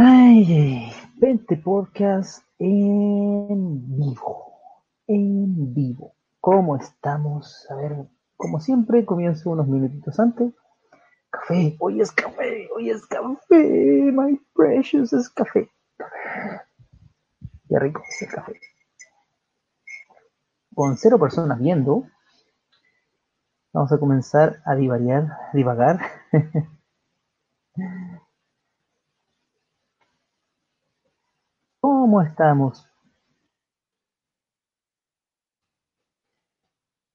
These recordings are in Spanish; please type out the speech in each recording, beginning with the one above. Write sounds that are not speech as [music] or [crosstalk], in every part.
Ay, 20 podcast en vivo. En vivo. ¿Cómo estamos? A ver, como siempre, comienzo unos minutitos antes. Café, hoy es café, hoy es café, my precious es café. Qué rico es el café. Con cero personas viendo, vamos a comenzar a divariar, divagar. [laughs] ¿Cómo estamos?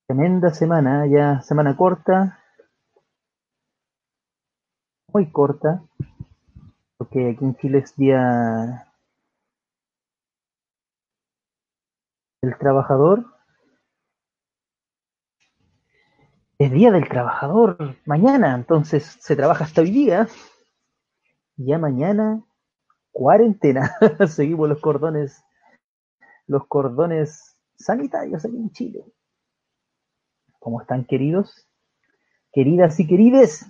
Tremenda semana, ya semana corta, muy corta, porque aquí en Chile es día del trabajador. Es día del trabajador mañana, entonces se trabaja hasta hoy día. Ya mañana cuarentena. [laughs] Seguimos los cordones, los cordones sanitarios aquí en Chile. ¿Cómo están queridos? Queridas y querides,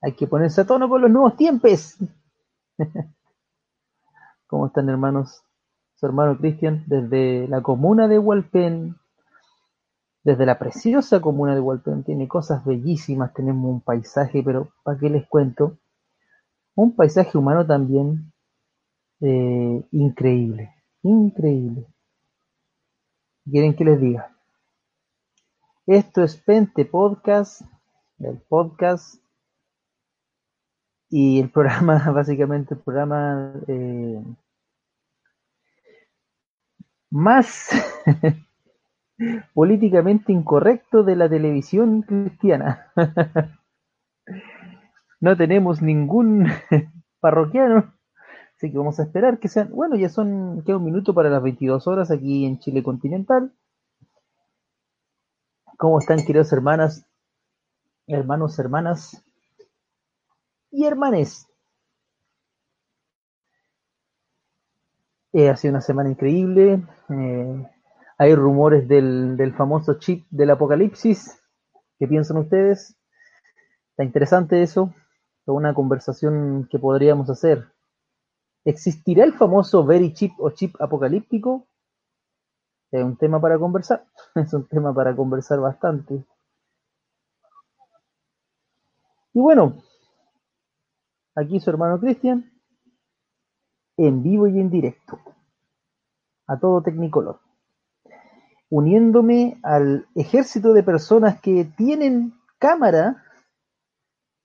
hay que ponerse a tono con los nuevos tiempos. [laughs] ¿Cómo están hermanos? Su hermano Cristian, desde la comuna de Hualpén, desde la preciosa comuna de Hualpén, tiene cosas bellísimas, tenemos un paisaje, pero ¿para qué les cuento? Un paisaje humano también eh, increíble, increíble. ¿Quieren que les diga? Esto es Pente Podcast, el podcast y el programa, [laughs] básicamente el programa eh, más [laughs] políticamente incorrecto de la televisión cristiana. [laughs] no tenemos ningún parroquiano Así que vamos a esperar que sean, bueno, ya son, queda un minuto para las 22 horas aquí en Chile continental. ¿Cómo están, queridos hermanas, hermanos, hermanas y hermanes? Eh, ha sido una semana increíble. Eh, hay rumores del, del famoso chip del apocalipsis. ¿Qué piensan ustedes? Está interesante eso. Es una conversación que podríamos hacer ¿Existirá el famoso very chip o chip apocalíptico? Es un tema para conversar, [laughs] es un tema para conversar bastante. Y bueno, aquí su hermano Cristian, en vivo y en directo, a todo Tecnicolor, uniéndome al ejército de personas que tienen cámara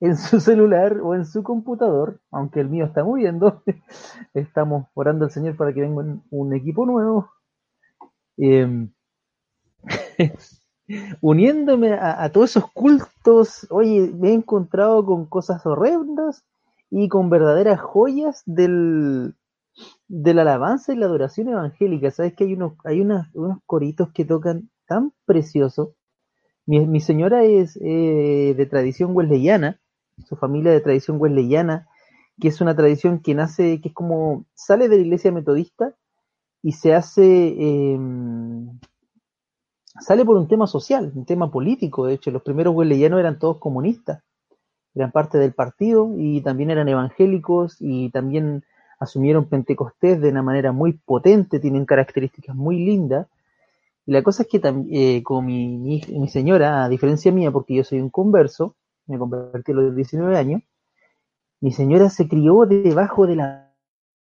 en su celular o en su computador, aunque el mío está moviendo, [laughs] estamos orando al Señor para que venga un, equipo nuevo. Em, [laughs] uniéndome a, todos esos cultos, oye, me he encontrado con cosas horrendas y con verdaderas joyas del, de la alabanza y la adoración evangélica. Sabes que hay unos, hay unos coritos que tocan tan preciosos. Mi, señora es eh, de tradición wesleyana su familia de tradición wesleyana, que es una tradición que nace, que es como, sale de la iglesia metodista y se hace, em, sale por un tema social, un tema político, de hecho, los primeros wesleyanos eran todos comunistas, eran parte del partido y también eran evangélicos y también asumieron Pentecostés de una manera muy potente, tienen características muy lindas. Y la cosa es que eh, con mi, mi, señora, a diferencia mía, porque yo soy un converso, me convertí a los 19 años, mi señora se crió debajo de la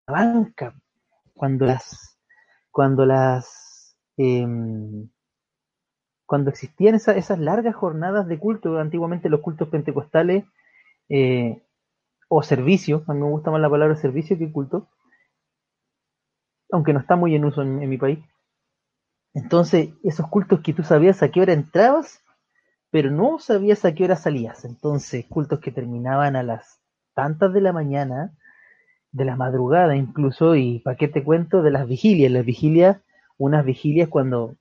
banca cuando las, cuando las, em, cuando existían esas largas jornadas de culto, antiguamente los cultos pentecostales, eh, o servicio, a mí me gusta más la palabra servicio que culto, aunque no está muy en uso en mi país. Entonces, esos cultos que tú sabías a qué hora entrabas pero no sabías a qué hora salías. Entonces, cultos que terminaban a las tantas de la mañana, de la madrugada incluso, y para qué te cuento de las vigilias. Las vigilias, unas vigilias cuando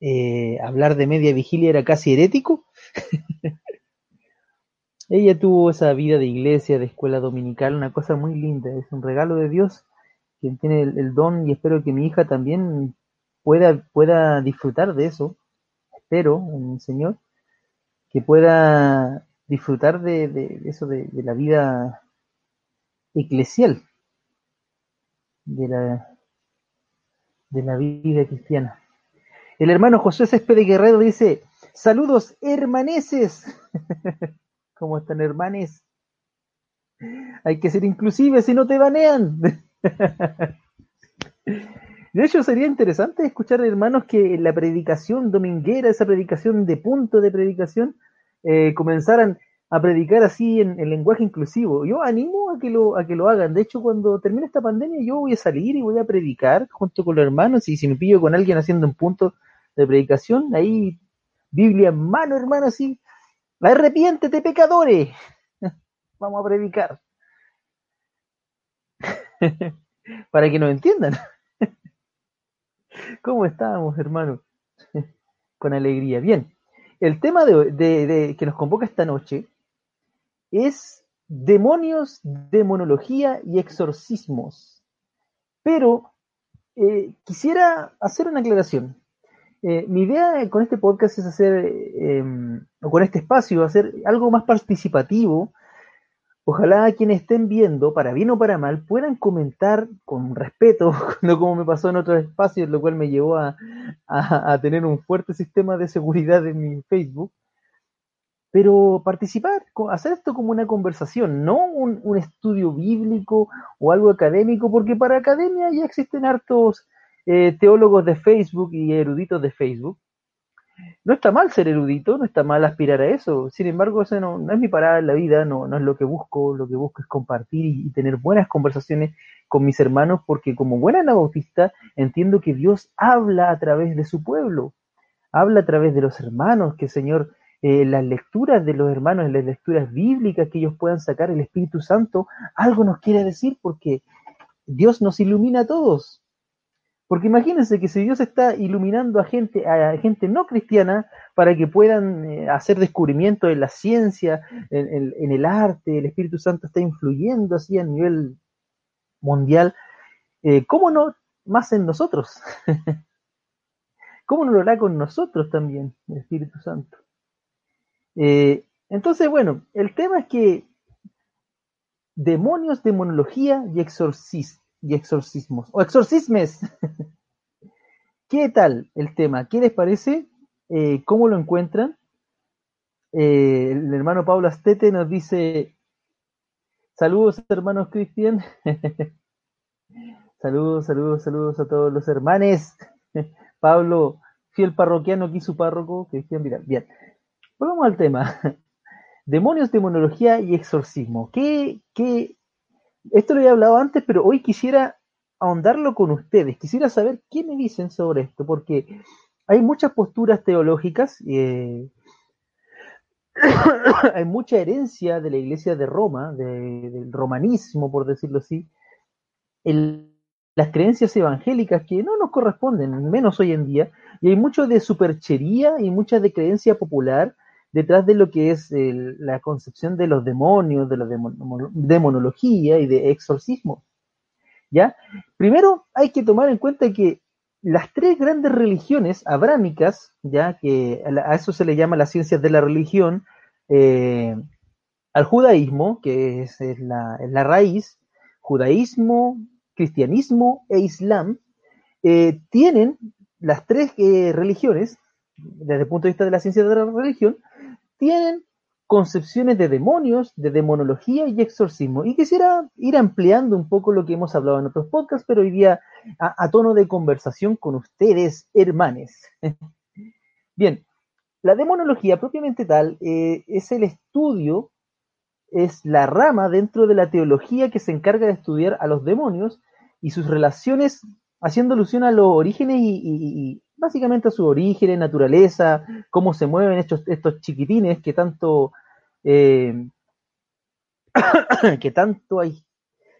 eh, hablar de media vigilia era casi herético. [laughs] Ella tuvo esa vida de iglesia, de escuela dominical, una cosa muy linda, es un regalo de Dios, quien tiene el, don y espero que mi hija también pueda, pueda disfrutar de eso, espero, Señor, que pueda disfrutar de, eso, de, la vida eclesial. de la, de la vida cristiana. El hermano José Céspedes Guerrero dice, saludos hermaneses. [laughs] ¿Cómo están hermanes? Hay que ser inclusive si no te banean. [laughs] De hecho, sería interesante escuchar, hermanos, que la predicación dominguera, esa predicación de punto de predicación, eh, comenzaran a predicar así en, el lenguaje inclusivo. Yo animo a que lo a que lo hagan. De hecho, cuando termine esta pandemia, yo voy a salir y voy a predicar junto con los hermanos. Y si me pillo con alguien haciendo un punto de predicación, ahí Biblia en mano, hermano, así. Arrepiéntete, pecadores. [laughs] Vamos a predicar. [laughs] Para que nos entiendan. ¿Cómo estábamos, hermano? [laughs] Con alegría. Bien, el tema de, que nos convoca esta noche es demonios, demonología y exorcismos. Pero eh, quisiera hacer una aclaración. Eh, mi idea con este podcast es hacer, eh, o con este espacio, hacer algo más participativo, Ojalá quienes estén viendo, para bien o para mal, puedan comentar con respeto, [laughs] no como me pasó en otros espacios, lo cual me llevó a, tener un fuerte sistema de seguridad en mi Facebook. Pero participar, hacer esto como una conversación, no un, estudio bíblico o algo académico, porque para academia ya existen hartos eh, teólogos de Facebook y eruditos de Facebook no está mal ser erudito, no está mal aspirar a eso. Sin embargo, eso no, es mi parada en la vida, no, no es lo que busco. Lo que busco es compartir y, tener buenas conversaciones con mis hermanos, porque como buena anabautista entiendo que Dios habla a través de su pueblo, habla a través de los hermanos, que Señor, eh, las lecturas de los hermanos, las lecturas bíblicas que ellos puedan sacar, el Espíritu Santo, algo nos quiere decir, porque Dios nos ilumina a todos. Porque imagínense que si Dios está iluminando a gente, a gente no cristiana para que puedan eh, hacer descubrimientos en la ciencia, en, el arte, el Espíritu Santo está influyendo así a nivel mundial, eh, ¿cómo no más en nosotros? [laughs] ¿Cómo no lo hará con nosotros también el Espíritu Santo? Eh, entonces, bueno, el tema es que demonios, demonología y exorcismo y exorcismos, o exorcismes. [laughs] ¿Qué tal el tema? ¿Qué les parece? Eh, ¿Cómo lo encuentran? Eh, el hermano Pablo Astete nos dice, saludos hermanos Cristian. [laughs] saludos, saludos, saludos a todos los hermanes. [laughs] Pablo, fiel parroquiano aquí su párroco, Cristian mira, Bien, volvamos al tema. Demonios, demonología y exorcismo. ¿Qué, qué, esto lo he hablado antes, pero hoy quisiera ahondarlo con ustedes. Quisiera saber qué me dicen sobre esto, porque hay muchas posturas teológicas, eh, [coughs] hay mucha herencia de la iglesia de Roma, del romanismo, por decirlo así, en las creencias evangélicas que no nos corresponden, menos hoy en día, y hay mucho de superchería y mucha de creencia popular detrás de lo que es la concepción de los demonios, de la demonología y de exorcismo. ¿Ya? Primero hay que tomar en cuenta que las tres grandes religiones abrámicas, ya que a eso se le llama las ciencias de la religión, eh, al judaísmo, que es, la, raíz, judaísmo, cristianismo e islam, eh, tienen las tres eh, religiones, desde el punto de vista de la ciencia de la religión, tienen concepciones de demonios, de demonología y exorcismo. Y quisiera ir ampliando un poco lo que hemos hablado en otros podcasts, pero hoy día a, tono de conversación con ustedes, hermanes. [laughs] Bien, la demonología propiamente tal eh, es el estudio, es la rama dentro de la teología que se encarga de estudiar a los demonios y sus relaciones, haciendo alusión a los orígenes y básicamente a su origen, naturaleza, cómo se mueven estos, estos chiquitines que tanto, eh, [coughs] que tanto hay,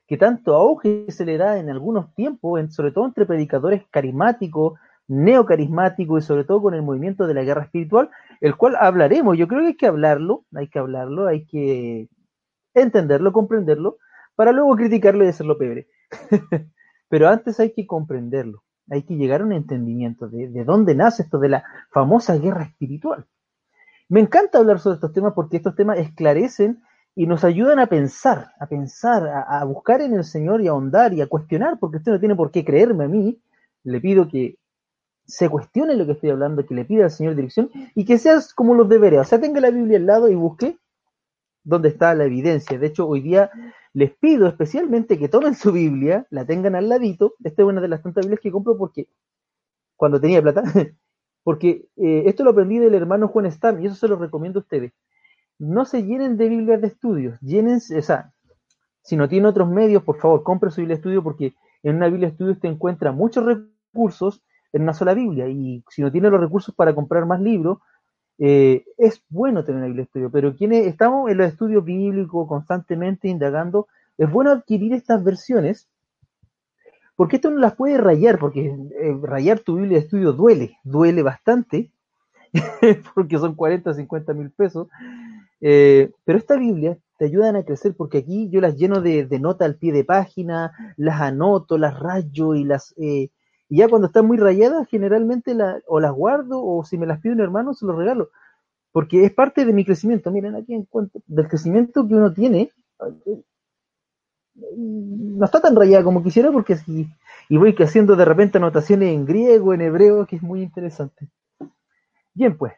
que tanto auge se le da en algunos tiempos, sobre todo entre predicadores carismáticos, neocarismáticos y sobre todo con el movimiento de la guerra espiritual, el cual hablaremos. Yo creo que hay que hablarlo, hay que hablarlo, hay que entenderlo, comprenderlo, para luego criticarlo y hacerlo pebre. [laughs] Pero antes hay que comprenderlo hay que llegar a un entendimiento de, dónde nace esto de la famosa guerra espiritual. Me encanta hablar sobre estos temas porque estos temas esclarecen y nos ayudan a pensar, a pensar, a, buscar en el Señor y a ahondar y a cuestionar, porque usted no tiene por qué creerme a mí. Le pido que se cuestione lo que estoy hablando, que le pida al Señor dirección y que seas como los deberes. O sea, tenga la Biblia al lado y busque dónde está la evidencia. De hecho, hoy día les pido especialmente que tomen su Biblia, la tengan al ladito. Esta es una de las tantas Biblias que compro porque cuando tenía plata, [laughs] porque eh, esto lo aprendí del hermano Juan Stam y eso se lo recomiendo a ustedes. No se llenen de Biblias de estudios, llénense, o sea, si no tienen otros medios, por favor, compre su Biblia de estudio porque en una Biblia de estudio usted encuentra muchos recursos en una sola Biblia y si no tiene los recursos para comprar más libros, eh, es bueno tener una Biblia de estudio, pero quienes estamos en los estudios bíblicos constantemente indagando, es bueno adquirir estas versiones porque esto no las puede rayar, porque eh, rayar tu Biblia de estudio duele, duele bastante, [laughs] porque son 40, 50 mil pesos. Eh, pero esta Biblia te ayudan a crecer porque aquí yo las lleno de, nota al pie de página, las anoto, las rayo y las... y ya cuando están muy rayadas, generalmente o las guardo o si me las pide un hermano, se los regalo. Porque es parte de mi crecimiento. Miren aquí en cuanto del crecimiento que uno tiene no está tan rayada como quisiera porque si, y voy haciendo de repente anotaciones en griego, en hebreo, que es muy interesante. Bien, pues.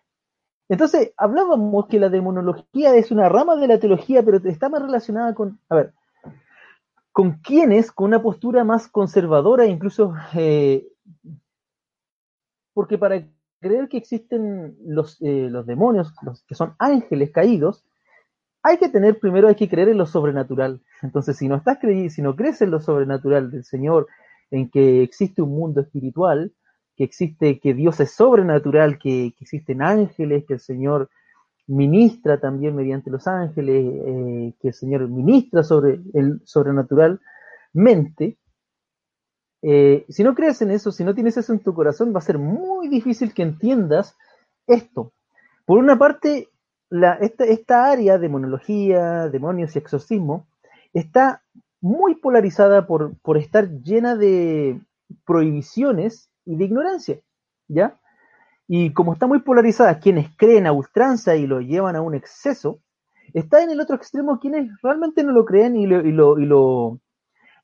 Entonces, hablábamos que la demonología es una rama de la teología, pero está más relacionada con, a ver, con quienes, con una postura más conservadora, incluso, eh, porque para creer que existen los, eh, los demonios, los que son ángeles caídos, hay que tener primero, hay que creer en lo sobrenatural. Entonces, si no estás creyendo, si no crees en lo sobrenatural del Señor, en que existe un mundo espiritual, que existe, que Dios es sobrenatural, que, existen ángeles, que el Señor ministra también mediante los ángeles, eh, que el Señor ministra sobre el sobrenaturalmente. Eh, si no crees en eso, si no tienes eso en tu corazón, va a ser muy difícil que entiendas esto. Por una parte, esta, área de monología, demonios y exorcismo está muy polarizada por, por estar llena de prohibiciones y de ignorancia, ¿ya? Y como está muy polarizada, quienes creen a ultranza y lo llevan a un exceso, está en el otro extremo quienes realmente no lo creen y lo, y lo, y lo,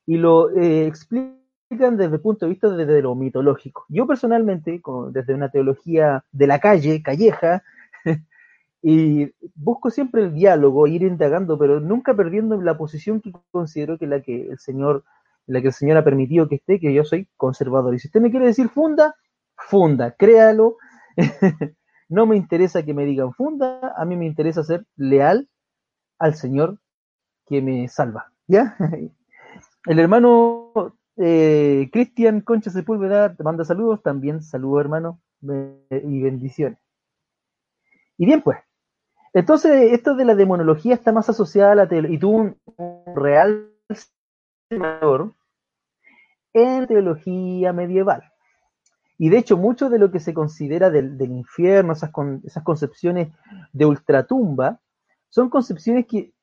y lo eh, explican desde el punto de vista de, lo mitológico. Yo personalmente, desde una teología de la calle, calleja, [laughs] y busco siempre el diálogo, ir indagando, pero nunca perdiendo la posición que considero que la que el Señor, la que el Señor ha permitido que esté, que yo soy conservador. Y si usted me quiere decir funda, funda, créalo. [laughs] no me interesa que me digan funda, a mí me interesa ser leal al Señor que me salva. ¿Ya? [laughs] El hermano eh, Cristian Concha Sepúlveda te manda saludos, también saludo hermano y bendiciones. Y bien, pues, entonces, esto de la demonología está más asociada a la teología, y tuvo un, real en teología medieval. Y de hecho, mucho de lo que se considera del, infierno, esas, esas concepciones de ultratumba, son concepciones que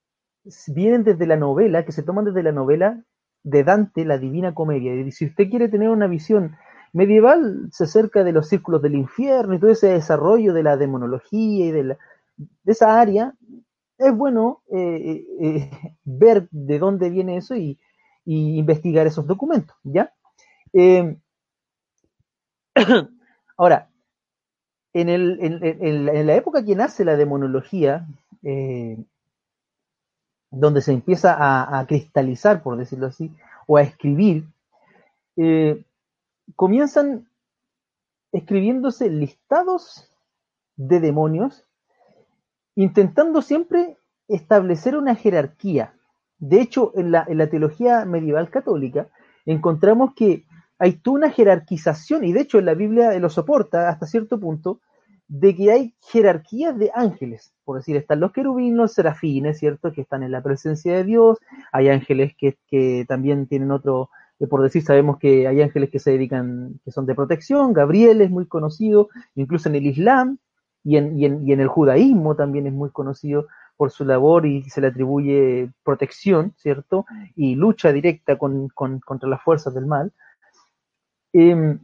vienen desde la novela, que se toman desde la novela de Dante, la Divina Comedia. Y si usted quiere tener una visión medieval, se acerca de los círculos del infierno y todo ese desarrollo de la demonología y de la, de esa área, es bueno eh, eh, [laughs] ver de dónde viene eso y, investigar esos documentos, ¿ya? Eh, [coughs] ahora, en, en, la época que nace la demonología, donde se empieza a, a, cristalizar, por decirlo así, o a escribir, comienzan escribiéndose listados de demonios intentando siempre establecer una jerarquía. De hecho, en la, teología medieval católica encontramos que hay toda una jerarquización, y de hecho en la Biblia lo soporta hasta cierto punto, de que hay jerarquías de ángeles. Por decir, están los querubinos, serafines, ¿cierto? Que están en la presencia de Dios. Hay ángeles que, que también tienen otro, eh, por decir, sabemos que hay ángeles que se dedican, que son de protección. Gabriel es muy conocido, incluso en el Islam, y en, el judaísmo también es muy conocido por su labor y se le atribuye protección, ¿cierto? Y lucha directa contra las fuerzas del mal. Em,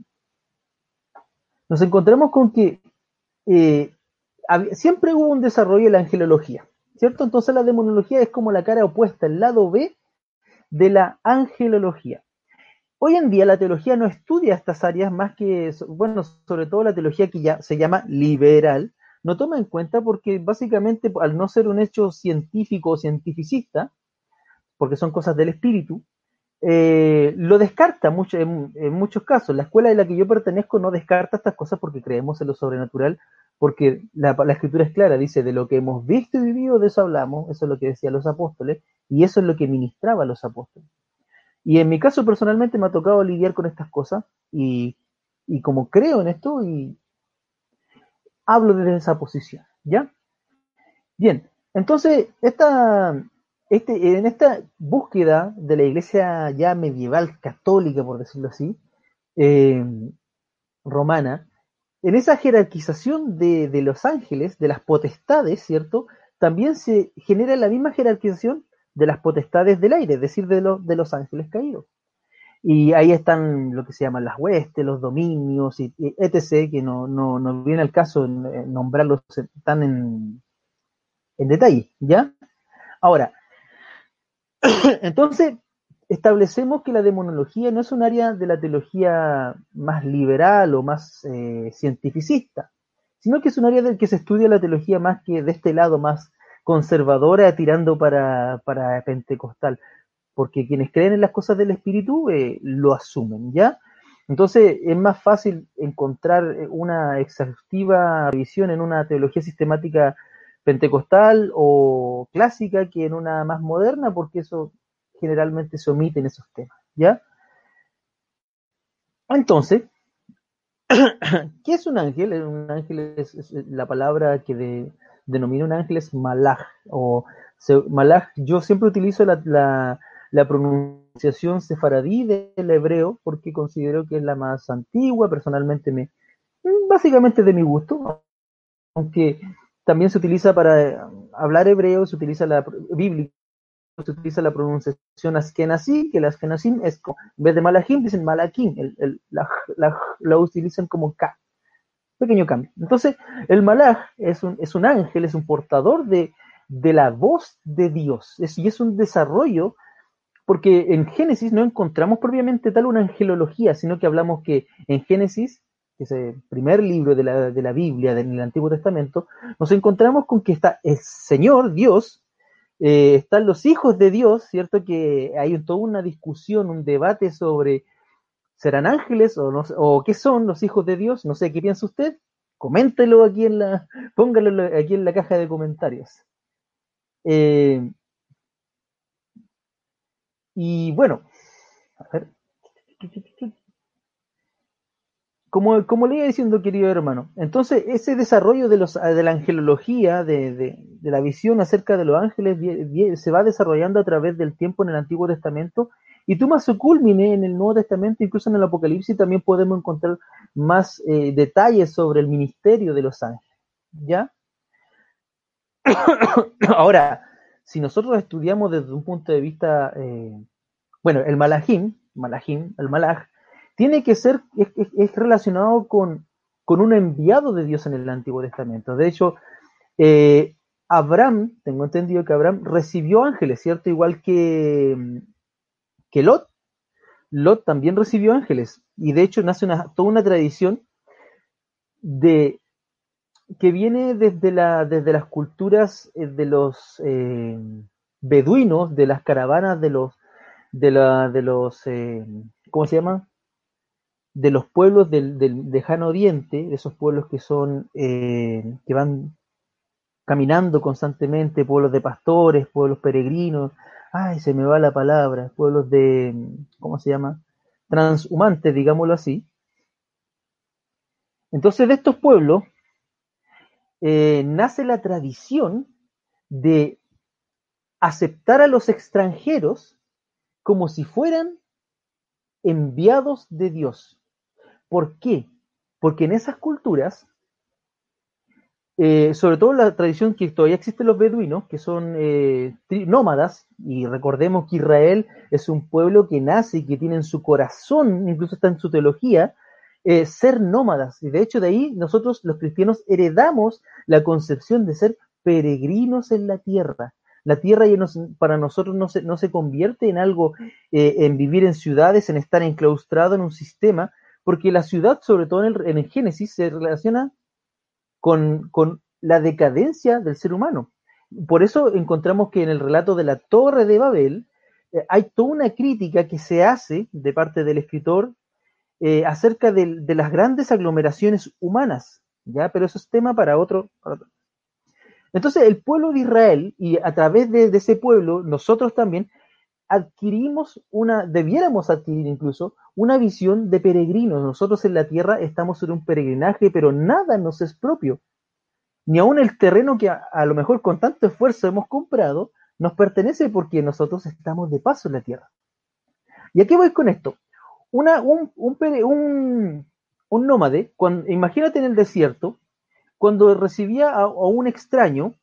nos encontramos con que eh, siempre hubo un desarrollo de la angelología, ¿cierto? Entonces la demonología es como la cara opuesta, el lado B de la angelología. Hoy en día la teología no estudia estas áreas más que, bueno, sobre todo la teología que ya se llama liberal, no toma en cuenta porque básicamente al no ser un hecho científico o cientificista, porque son cosas del espíritu, eh, lo descarta en, muchos casos. La escuela de la que yo pertenezco no descarta estas cosas porque creemos en lo sobrenatural, porque la, escritura es clara, dice, de lo que hemos visto y vivido, de eso hablamos, eso es lo que decían los apóstoles, y eso es lo que ministraba los apóstoles. Y en mi caso personalmente me ha tocado lidiar con estas cosas, y, y como creo en esto, y hablo desde esa posición, ¿ya? Bien, entonces, esta, este, en esta búsqueda de la iglesia ya medieval católica, por decirlo así, eh, romana, en esa jerarquización de, los ángeles, de las potestades, ¿cierto? También se genera la misma jerarquización de las potestades del aire, es decir, de, de los ángeles caídos. Y ahí están lo que se llaman las huestes, los dominios, y, etc., que no, no, no, viene al caso nombrarlos tan en detalle, ¿ya? Ahora, [coughs] Entonces, establecemos que la demonología no es un área de la teología más liberal o más eh, cientificista, sino que es un área del que se estudia la teología más que de este lado, más conservadora, tirando para, para pentecostal, porque quienes creen en las cosas del espíritu eh, lo asumen, ¿ya? Entonces es más fácil encontrar una exhaustiva visión en una teología sistemática pentecostal o clásica que en una más moderna, porque eso generalmente se omite en esos temas, ¿ya? Entonces, [coughs] ¿qué es un ángel? Un ángel es, la palabra que denomina un ángel es malaj, o yo siempre utilizo la, la pronunciación sefaradí del hebreo porque considero que es la más antigua, personalmente me, básicamente de mi gusto, aunque también se utiliza para eh, hablar hebreo, se utiliza la bíblia, se utiliza la pronunciación askenazí, que el askenazim es, en vez de malachim, dicen malakim, la, utilizan como K. Pequeño cambio. Entonces, el malach es un, ángel, es un portador de la voz de Dios, y es un desarrollo, porque en Génesis no encontramos propiamente tal una angelología, sino que hablamos que en Génesis ese primer libro de la, de la Biblia, del Antiguo Testamento, nos encontramos con que está el Señor, Dios, eh, están los hijos de Dios, ¿cierto? Que hay toda una discusión, un debate sobre serán ángeles o, no, o qué son los hijos de Dios, no sé, ¿qué piensa usted? Coméntelo aquí en la, póngalo aquí en la caja de comentarios. Eh, y bueno, a ver como, como le diciendo, querido hermano, entonces ese desarrollo de, los, de la angelología, de, de, la visión acerca de los ángeles, se va desarrollando a través del tiempo en el Antiguo Testamento y toma su culmine en el Nuevo Testamento, incluso en el Apocalipsis también podemos encontrar más eh, detalles sobre el ministerio de los ángeles. ¿Ya? [coughs] Ahora, si nosotros estudiamos desde un punto de vista, eh, bueno, el malajim, malajim, el malaj, tiene que ser, es, relacionado con, un enviado de Dios en el Antiguo Testamento. De hecho, eh, Abraham, tengo entendido que Abraham recibió ángeles, ¿cierto? Igual que, que Lot. Lot también recibió ángeles. Y de hecho nace una, toda una tradición de que viene desde, la, desde las culturas eh, de los eh, beduinos, de las caravanas de los, de, la, de los, ¿cómo se llama? De los pueblos del, del lejano oriente, de esos pueblos que son, eh, que van caminando constantemente, pueblos de pastores, pueblos peregrinos, ay, se me va la palabra, pueblos de, ¿cómo se llama? Transhumantes, digámoslo así. Entonces de estos pueblos eh, nace la tradición de aceptar a los extranjeros como si fueran enviados de Dios. ¿Por qué? Porque en esas culturas, eh, sobre todo la tradición que todavía existen los beduinos, que son eh, nómadas, y recordemos que Israel es un pueblo que nace y que tiene en su corazón, incluso está en su teología, eh, ser nómadas. Y de hecho de ahí nosotros los cristianos heredamos la concepción de ser peregrinos en la tierra. La tierra para nosotros no se, no se convierte en algo, en vivir en ciudades, en estar enclaustrado en un sistema, porque la ciudad, sobre todo en el, Génesis, se relaciona con, la decadencia del ser humano. Por eso encontramos que en el relato de la Torre de Babel eh, hay toda una crítica que se hace de parte del escritor eh, acerca de, las grandes aglomeraciones humanas, ¿ya? Pero eso es tema para otro. Entonces, el pueblo de Israel, y a través de, ese pueblo, nosotros también adquirimos una, debiéramos adquirir incluso, una visión de peregrinos. Nosotros en la tierra estamos en un peregrinaje, pero nada nos es propio. Ni aun el terreno que a, lo mejor con tanto esfuerzo hemos comprado, nos pertenece porque nosotros estamos de paso en la tierra. ¿Y a qué voy con esto? Un, un, un, nómade, imagínate en el desierto, cuando recibía a un extraño,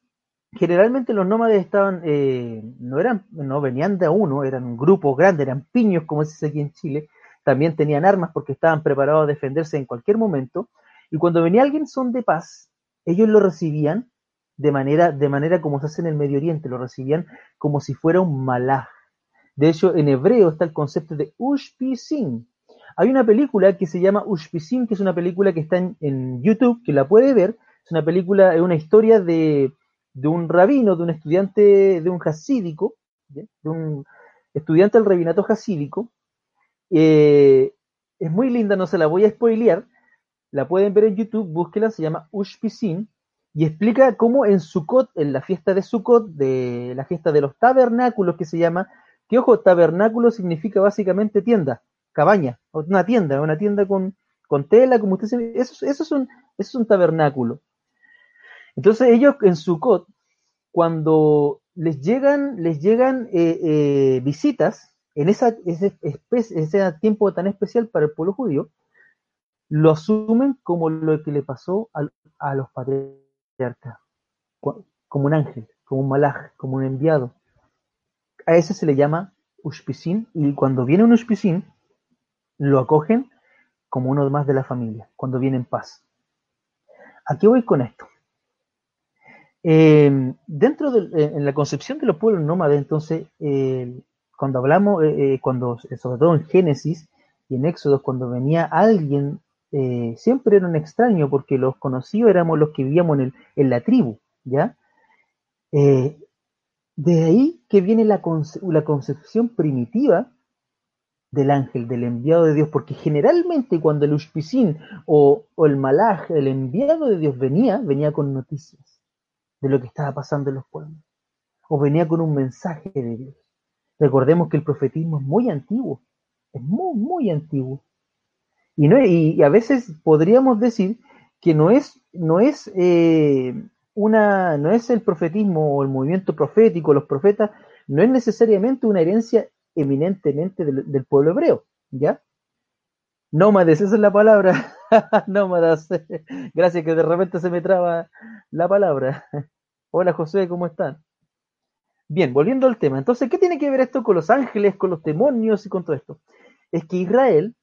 generalmente los nómades estaban, eh, no eran, no venían de uno, eran grupos grandes, eran piños, como se dice aquí en Chile, también tenían armas porque estaban preparados a defenderse en cualquier momento, y cuando venía alguien son de paz, ellos lo recibían de manera, de manera como se hace en el Medio Oriente, lo recibían como si fuera un malaj. De hecho, en hebreo está el concepto de ushpisin. Hay una película que se llama Ushpisin, que es una película que está en, en YouTube, que la puede ver. Es una película, es una historia de, de un rabino, de un estudiante, de un hasídico, de un estudiante del rabinato hasídico. Eh, es muy linda, no se la voy a spoilear. La pueden ver en YouTube, búsquela, se llama Ushpisin y explica cómo en Sukkot, en la fiesta de Sukkot, de la fiesta de los tabernáculos que se llama, que ojo, tabernáculo significa básicamente tienda, cabaña, una tienda, una tienda con, con tela, como usted se eso, eso, es un, eso es un tabernáculo. Entonces ellos en Sukkot, cuando les llegan, les llegan eh, eh, visitas, en esa, ese, tiempo tan especial para el pueblo judío, lo asumen como lo que le pasó a, a los patriarcas, como un ángel, como un malaj, como un enviado. A ese se le llama Ushpisin, y cuando viene un Ushpisin, lo acogen como uno más de la familia, cuando viene en paz. ¿A qué voy con esto? Eh, dentro de eh, en la concepción de los pueblos nómades, entonces, eh, cuando hablamos, cuando, sobre todo en Génesis y en Éxodo, cuando venía alguien, siempre era un extraño, porque los conocidos éramos los que vivíamos en, el, en la tribu, ¿ya? de ahí que viene la, conce la concepción primitiva del ángel, del enviado de Dios, porque generalmente cuando el Ushpicín o, o el Malaj, el enviado de Dios venía, venía con noticias de lo que estaba pasando en los pueblos. O venía con un mensaje de Dios. Recordemos que el profetismo es muy antiguo, es muy, muy antiguo. Y, no, y, a veces podríamos decir que no es, no es eh, una, no es el profetismo o el movimiento profético, los profetas, no es necesariamente una herencia eminentemente del, del pueblo hebreo, ¿ya? Nómades, esa es la palabra. [laughs] Nómadas. Gracias que de repente se me traba la palabra. [laughs] Hola José, ¿cómo están? Bien, volviendo al tema. Entonces, ¿qué tiene que ver esto con los ángeles, con los demonios y con todo esto? Es que Israel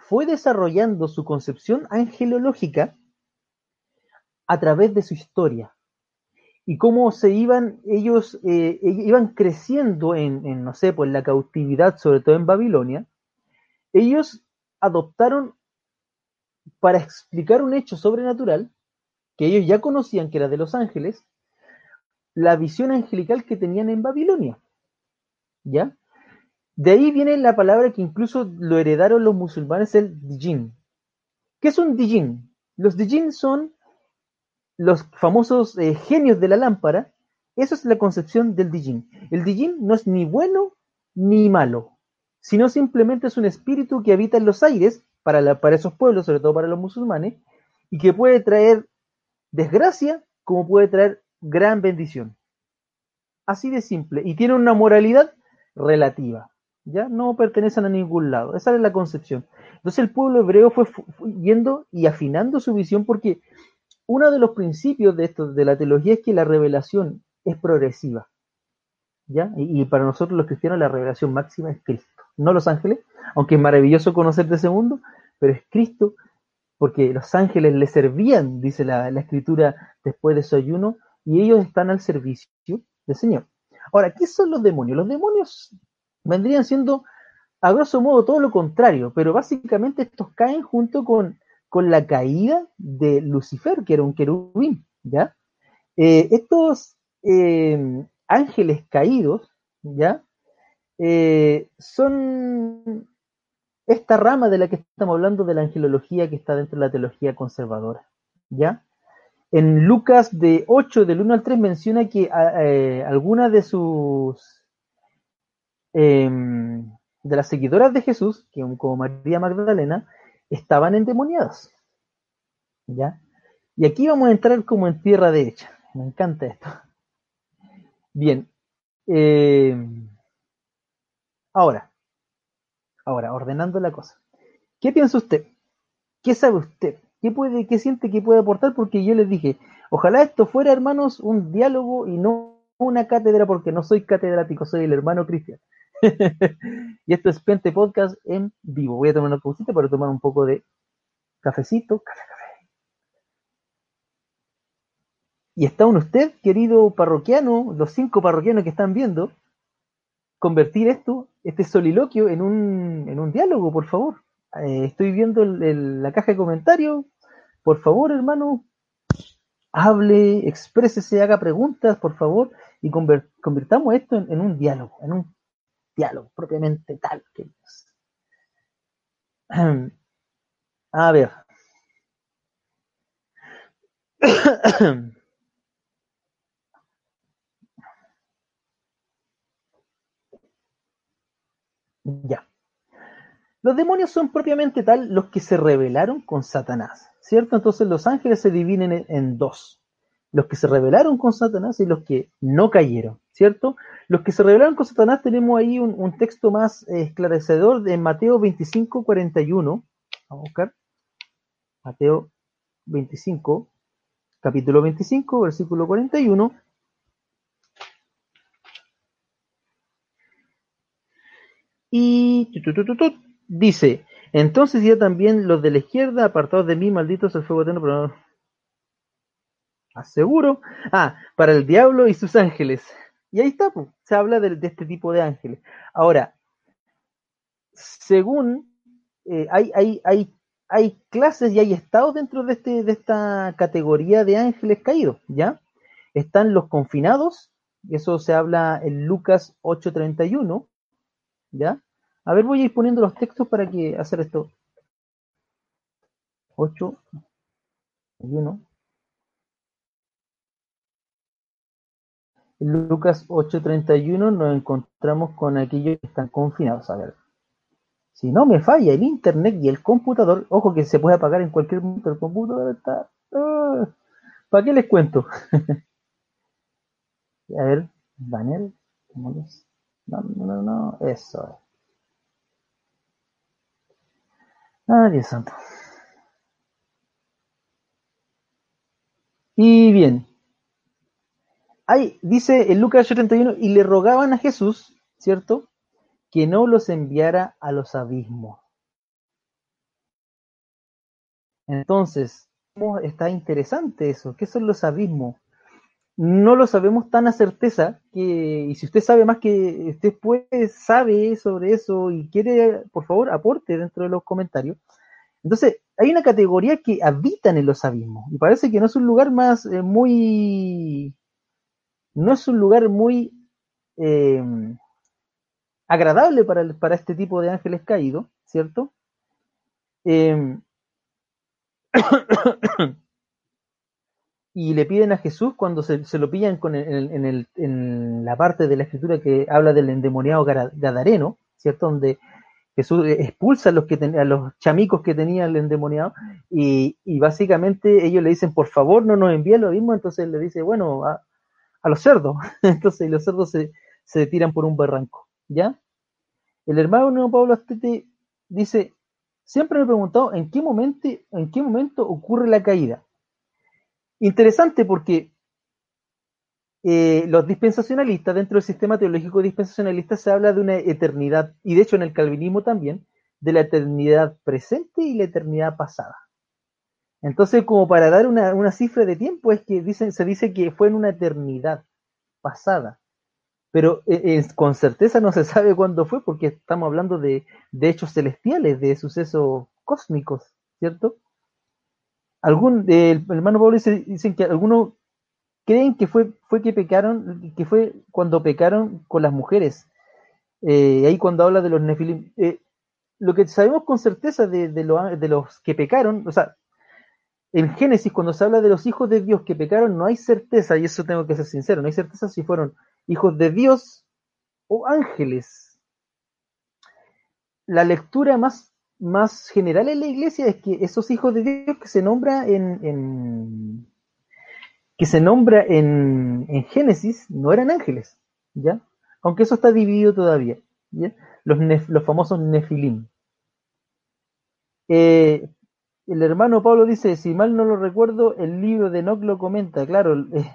fue desarrollando su concepción angelológica a través de su historia y cómo se iban ellos eh, iban creciendo en, en, no sé, pues la cautividad, sobre todo en Babilonia. Ellos adoptaron para explicar un hecho sobrenatural que ellos ya conocían que era de los ángeles, la visión angelical que tenían en Babilonia. ¿Ya? De ahí viene la palabra que incluso lo heredaron los musulmanes, el dijin. ¿Qué es un dijin? Los dijin son los famosos eh, genios de la lámpara. Esa es la concepción del dijin. El dijin no es ni bueno ni malo, sino simplemente es un espíritu que habita en los aires para, la, para esos pueblos, sobre todo para los musulmanes, y que puede traer desgracia como puede traer gran bendición. Así de simple. Y tiene una moralidad relativa. ¿Ya? No pertenecen a ningún lado. Esa es la concepción. Entonces el pueblo hebreo fue, fue yendo y afinando su visión porque uno de los principios de esto, de la teología, es que la revelación es progresiva. ¿Ya? Y, y para nosotros los cristianos la revelación máxima es Cristo no los ángeles, aunque es maravilloso conocer de ese mundo, pero es Cristo, porque los ángeles le servían, dice la, la escritura, después de su ayuno, y ellos están al servicio del Señor. Ahora, ¿qué son los demonios? Los demonios vendrían siendo, a grosso modo, todo lo contrario, pero básicamente estos caen junto con, con la caída de Lucifer, que era un querubín, ¿ya? Eh, estos eh, ángeles caídos, ¿ya? Eh, son esta rama de la que estamos hablando de la angelología que está dentro de la teología conservadora, ¿ya? En Lucas de 8, del 1 al 3, menciona que eh, algunas de sus em, de las seguidoras de Jesús, que como María Magdalena, estaban endemoniadas. ¿Ya? Y aquí vamos a entrar como en tierra derecha. Me encanta esto. Bien. Em, ahora, ahora, ordenando la cosa. ¿Qué piensa usted? ¿Qué sabe usted? ¿Qué puede, qué siente que puede aportar? Porque yo les dije, ojalá esto fuera, hermanos, un diálogo y no una cátedra, porque no soy catedrático, soy el hermano Cristian. [laughs] y esto es Pente Podcast en vivo. Voy a tomar una pausita para tomar un poco de cafecito. Café, café. Y está un usted, querido parroquiano, los cinco parroquianos que están viendo, convertir esto, este soliloquio, en un, en un diálogo, por favor. Eh, estoy viendo la caja de comentarios. Por favor, hermano, hable, exprésese, haga preguntas, por favor, y convirtamos esto en, un diálogo, en un diálogo propiamente tal que. [clears throat] A ver. [clears throat] ya. Los demonios son propiamente tal los que se rebelaron con Satanás, ¿cierto? Entonces los ángeles se dividen en, dos. Los que se rebelaron con Satanás y los que no cayeron, ¿cierto? Los que se rebelaron con Satanás tenemos ahí un, texto más esclarecedor de Mateo 25, 41. Vamos a buscar. Mateo 25, capítulo 25, versículo 41. Y Dice, entonces ya también los de la izquierda, apartados de mí, malditos el fuego eterno, pero no. Aseguro. Ah, para el diablo y sus ángeles. Y ahí está, pues, se habla de, este tipo de ángeles. Ahora, según eh, hay, hay, hay, hay clases y hay estados dentro de, este, de esta categoría de ángeles caídos, ¿ya? Están los confinados, eso se habla en Lucas 8:31, ¿ya? A ver, voy a ir poniendo los textos para que hacer esto. 8, 1. En Lucas 8:31 nos encontramos con aquellos que están confinados. A ver, si no me falla el internet y el computador, ojo que se puede apagar en cualquier momento, el computador está... Ah, ¿Para qué les cuento? [laughs] a ver, banner, No, no, no, no, eso es. Ah, Dios santo. Y bien, ahí dice en Lucas 8:31, y le rogaban a Jesús, ¿cierto? Que no los enviara a los abismos. Entonces, está interesante eso. ¿Qué son los abismos? No lo sabemos tan a certeza que, y si usted sabe más que usted puede, sabe sobre eso y quiere, por favor, aporte dentro de los comentarios. Entonces, hay una categoría que habitan en los abismos y parece que no es un lugar más eh, muy, no es un lugar muy eh, agradable para, para, este tipo de ángeles caídos, ¿cierto? Eh, [coughs] [coughs] y le piden a Jesús cuando se, lo pillan con en, la parte de la escritura que habla del endemoniado gadareno, ¿cierto? Donde Jesús expulsa a los, que a los chamicos que tenía el endemoniado y, básicamente ellos le dicen, por favor, no nos envíen lo mismo, entonces le dice, bueno, a, los cerdos, [laughs] entonces los cerdos se, se, tiran por un barranco, ¿ya? El hermano Pablo Astete dice, siempre me he preguntado en qué momento, en qué momento ocurre la caída Interesante porque eh, los dispensacionalistas, dentro del sistema teológico dispensacionalista, se habla de una eternidad, y de hecho en el calvinismo también, de la eternidad presente y la eternidad pasada. Entonces, como para dar una, una cifra de tiempo, es que dicen, se dice que fue en una eternidad pasada. Pero eh, eh, con certeza no se sabe cuándo fue, porque estamos hablando de, de hechos celestiales, de sucesos cósmicos, ¿cierto? Algún, el hermano Pablo dice, dicen que algunos creen que fue, fue que pecaron, que fue cuando pecaron con las mujeres. Eh, ahí cuando habla de los nefilim. Eh, lo que sabemos con certeza de, de, de, los que pecaron, o sea, en Génesis, cuando se habla de los hijos de Dios que pecaron, no hay certeza, y eso tengo que ser sincero, no hay certeza si fueron hijos de Dios o ángeles. La lectura más, más general en la iglesia es que esos hijos de Dios que se nombra en, que se nombra en, en, Génesis no eran ángeles, ¿ya? Aunque eso está dividido todavía. Los, los famosos nefilim. Eh, el hermano Pablo dice, si mal no lo recuerdo, el libro de Enoch lo comenta, claro, eh,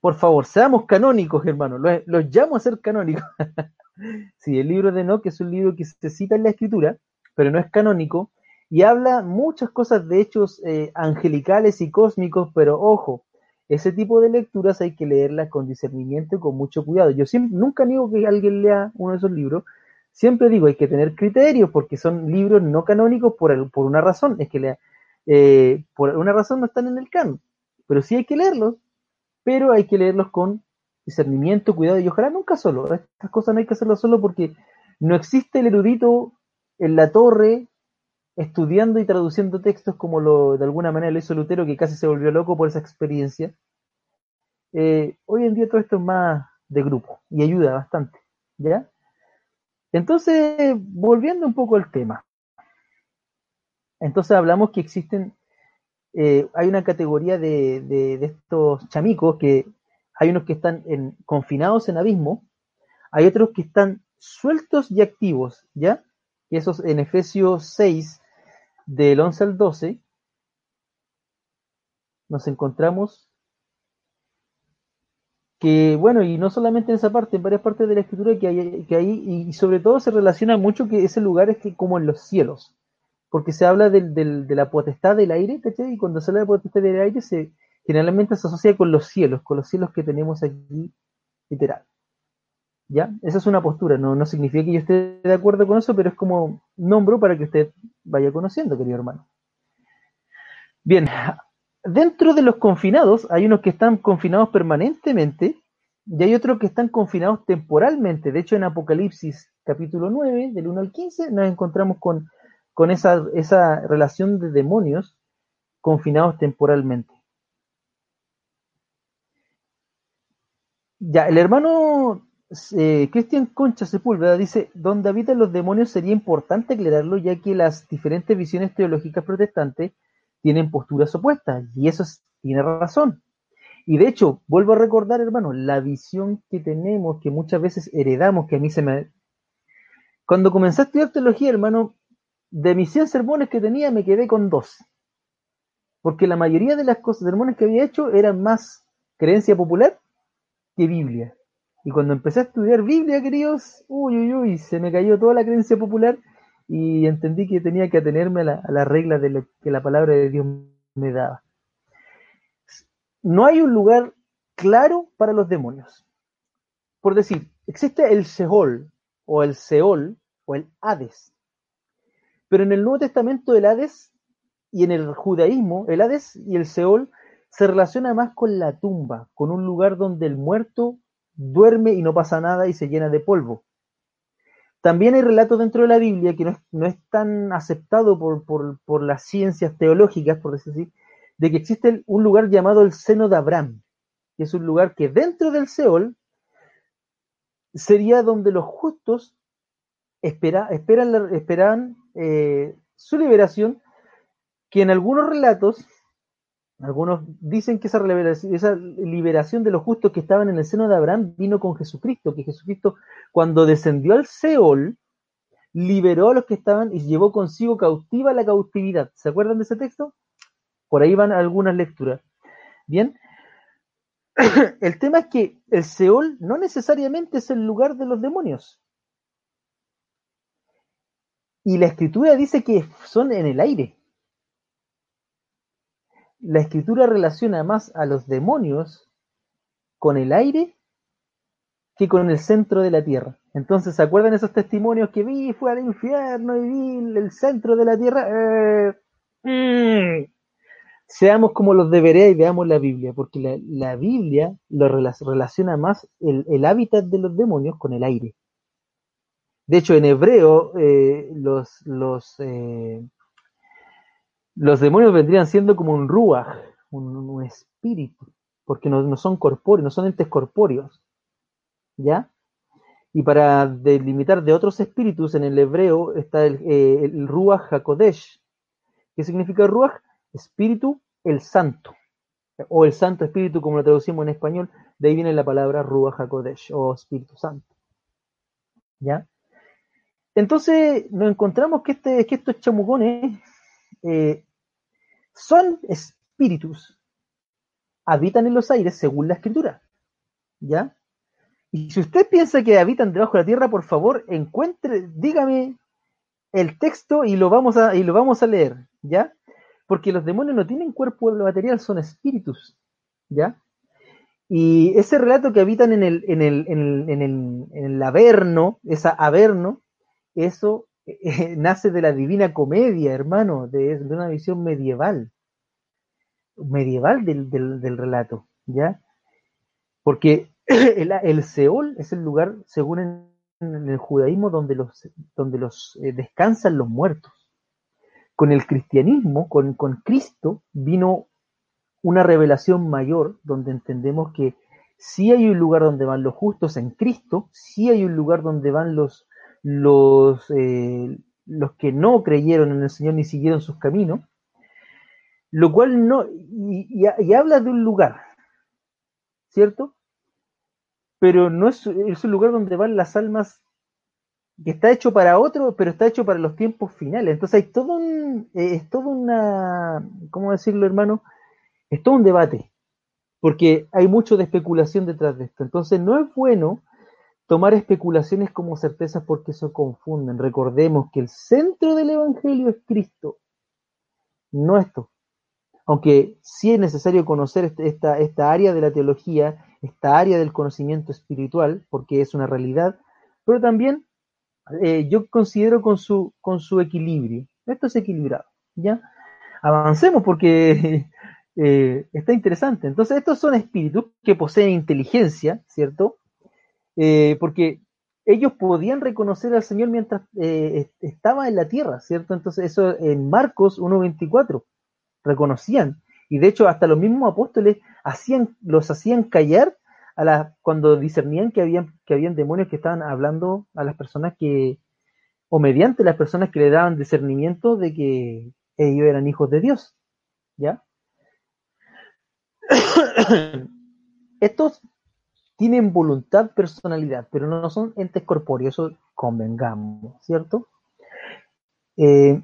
por favor, seamos canónicos, hermano, los, los llamo a ser canónicos. [laughs] sí, el libro de Enoch es un libro que se cita en la escritura, pero no es canónico, y habla muchas cosas de hechos eh, angelicales y cósmicos, pero ojo, ese tipo de lecturas hay que leerlas con discernimiento y con mucho cuidado. Yo siempre, nunca niego que alguien lea uno de esos libros, siempre digo, hay que tener criterios porque son libros no canónicos por, por una razón, es que eh, por una razón no están en el canon, pero sí hay que leerlos, pero hay que leerlos con discernimiento, cuidado y ojalá nunca solo. Estas cosas no hay que hacerlo solo porque no existe el erudito en la torre estudiando y traduciendo textos como lo de alguna manera lo hizo Lutero, que casi se volvió loco por esa experiencia. Eh, hoy en día todo esto es más de grupo y ayuda bastante, ¿ya? Entonces, volviendo un poco al tema. Entonces hablamos que existen, eh, hay una categoría de, estos chamicos que hay unos que están en, confinados en abismo, hay otros que están sueltos y activos, ¿ya? Y esos en Efesios 6, del 11 al 12, nos encontramos que bueno, y no solamente en esa parte, en varias partes de la escritura que hay, que hay y sobre todo se relaciona mucho que ese lugar es que como en los cielos, porque se habla del, de la potestad del aire, ¿cachai? Y cuando se habla de potestad del aire, generalmente se asocia con los cielos, con los cielos que tenemos aquí, literal. ¿Ya? Esa es una postura, no, no significa que yo esté de acuerdo con eso, pero es como nombro para que usted vaya conociendo, querido hermano. Bien, dentro de los confinados hay unos que están confinados permanentemente y hay otros que están confinados temporalmente. De hecho, en Apocalipsis capítulo 9, del 1 al 15, nos encontramos con, con esa, esa relación de demonios confinados temporalmente. Ya, el hermano eh, Cristian Concha Sepúlveda dice, donde habitan los demonios sería importante aclararlo ya que las diferentes visiones teológicas protestantes tienen posturas opuestas, y eso es, tiene razón. Y de hecho, vuelvo a recordar, hermano, la visión que tenemos, que muchas veces heredamos, que a mí se me... Cuando comencé a estudiar teología, hermano, de mis 100 sermones que tenía, me quedé con dos. Porque la mayoría de las cosas, sermones que había hecho, eran más creencia popular que Biblia. Y cuando empecé a estudiar Biblia, queridos, uy, uy, uy, se me cayó toda la creencia popular y entendí que tenía que atenerme a, la, las reglas de lo que la palabra de Dios me daba. No hay un lugar claro para los demonios. Por decir, existe el Seol o el Seol o el Hades. Pero en el Nuevo Testamento el Hades y en el judaísmo el Hades y el Seol se relaciona más con la tumba, con un lugar donde el muerto duerme y no pasa nada y se llena de polvo. También hay relatos dentro de la Biblia que no es, no es tan aceptado por, por, por, las ciencias teológicas, por decir así, de que existe un lugar llamado el seno de Abraham, que es un lugar que dentro del Seol sería donde los justos espera, esperan, esperan eh, su liberación, que en algunos relatos algunos dicen que esa liberación, esa liberación de los justos que estaban en el seno de Abraham vino con Jesucristo, que Jesucristo cuando descendió al Seol, liberó a los que estaban y llevó consigo cautiva la cautividad. ¿Se acuerdan de ese texto? Por ahí van algunas lecturas. Bien. [clears throat] El tema es que el Seol no necesariamente es el lugar de los demonios. Y la escritura dice que son en el aire. La escritura relaciona más a los demonios con el aire que con el centro de la tierra. Entonces, ¿se acuerdan esos testimonios que vi? Fue al infierno y vi el centro de la tierra. Eh, mm. Seamos como los debería y veamos la Biblia, porque la, Biblia lo relaciona más el, hábitat de los demonios con el aire. De hecho, en hebreo, eh, los, los, eh, los demonios vendrían siendo como un ruach, un, espíritu, porque no, son corpóreos, no son entes corpóreos. ¿Ya? Y para delimitar de otros espíritus, en el hebreo está el, eh, el Ruach HaKodesh. ¿Qué significa Ruach? Espíritu, el santo. O el Santo Espíritu, como lo traducimos en español, de ahí viene la palabra Ruach HaKodesh, o Espíritu Santo. ¿Ya? Entonces nos encontramos que, este, que estos chamucones eh, son espíritus, habitan en los aires según la escritura. ¿Ya? Y si usted piensa que habitan debajo de la tierra, por favor, encuentre, dígame el texto y lo vamos a, y lo vamos a leer, ¿ya? Porque los demonios no tienen cuerpo material, son espíritus, ¿ya? Y ese relato que habitan en el, en el, en el, Averno, esa Averno, eso [laughs] nace de la divina comedia, hermano, de, una visión medieval, medieval del, relato, ¿ya? Porque [clears throat] el, Seol es el lugar, según en, el judaísmo, donde los, donde los eh, descansan los muertos. Con el cristianismo, con, Cristo, vino una revelación mayor, donde entendemos que sí hay un lugar donde van los justos en Cristo, sí hay un lugar donde van los, los, eh, los que no creyeron en el Señor ni siguieron sus caminos, lo cual no, y habla de un lugar, ¿cierto? pero no es, es, un lugar donde van las almas que está hecho para otro, pero está hecho para los tiempos finales. Entonces hay todo un, eh, es todo una, ¿cómo decirlo, hermano? Es todo un debate, porque hay mucho de especulación detrás de esto. Entonces no es bueno tomar especulaciones como certezas porque eso confunden. Recordemos que el centro del Evangelio es Cristo, no esto. Aunque sí es necesario conocer este, esta, esta área de la teología esta área del conocimiento espiritual, porque es una realidad, pero también eh, yo considero con su, con su equilibrio. Esto es equilibrado, ¿ya? Avancemos porque [laughs] eh, está interesante. Entonces, estos son espíritus que poseen inteligencia, ¿cierto? Eh, porque ellos podían reconocer al Señor mientras estaba en la tierra, ¿cierto? Entonces, eso en Marcos 1.24, reconocían. Y de hecho, hasta los mismos apóstoles hacían, los hacían callar a cuando discernían que habían, que habían demonios que estaban hablando a las personas que, o mediante las personas que le daban discernimiento de que ellos eran hijos de Dios. ¿Ya? [coughs] Estos tienen voluntad, personalidad, pero no son entes corpóreos, eso convengamos, ¿cierto? Eh,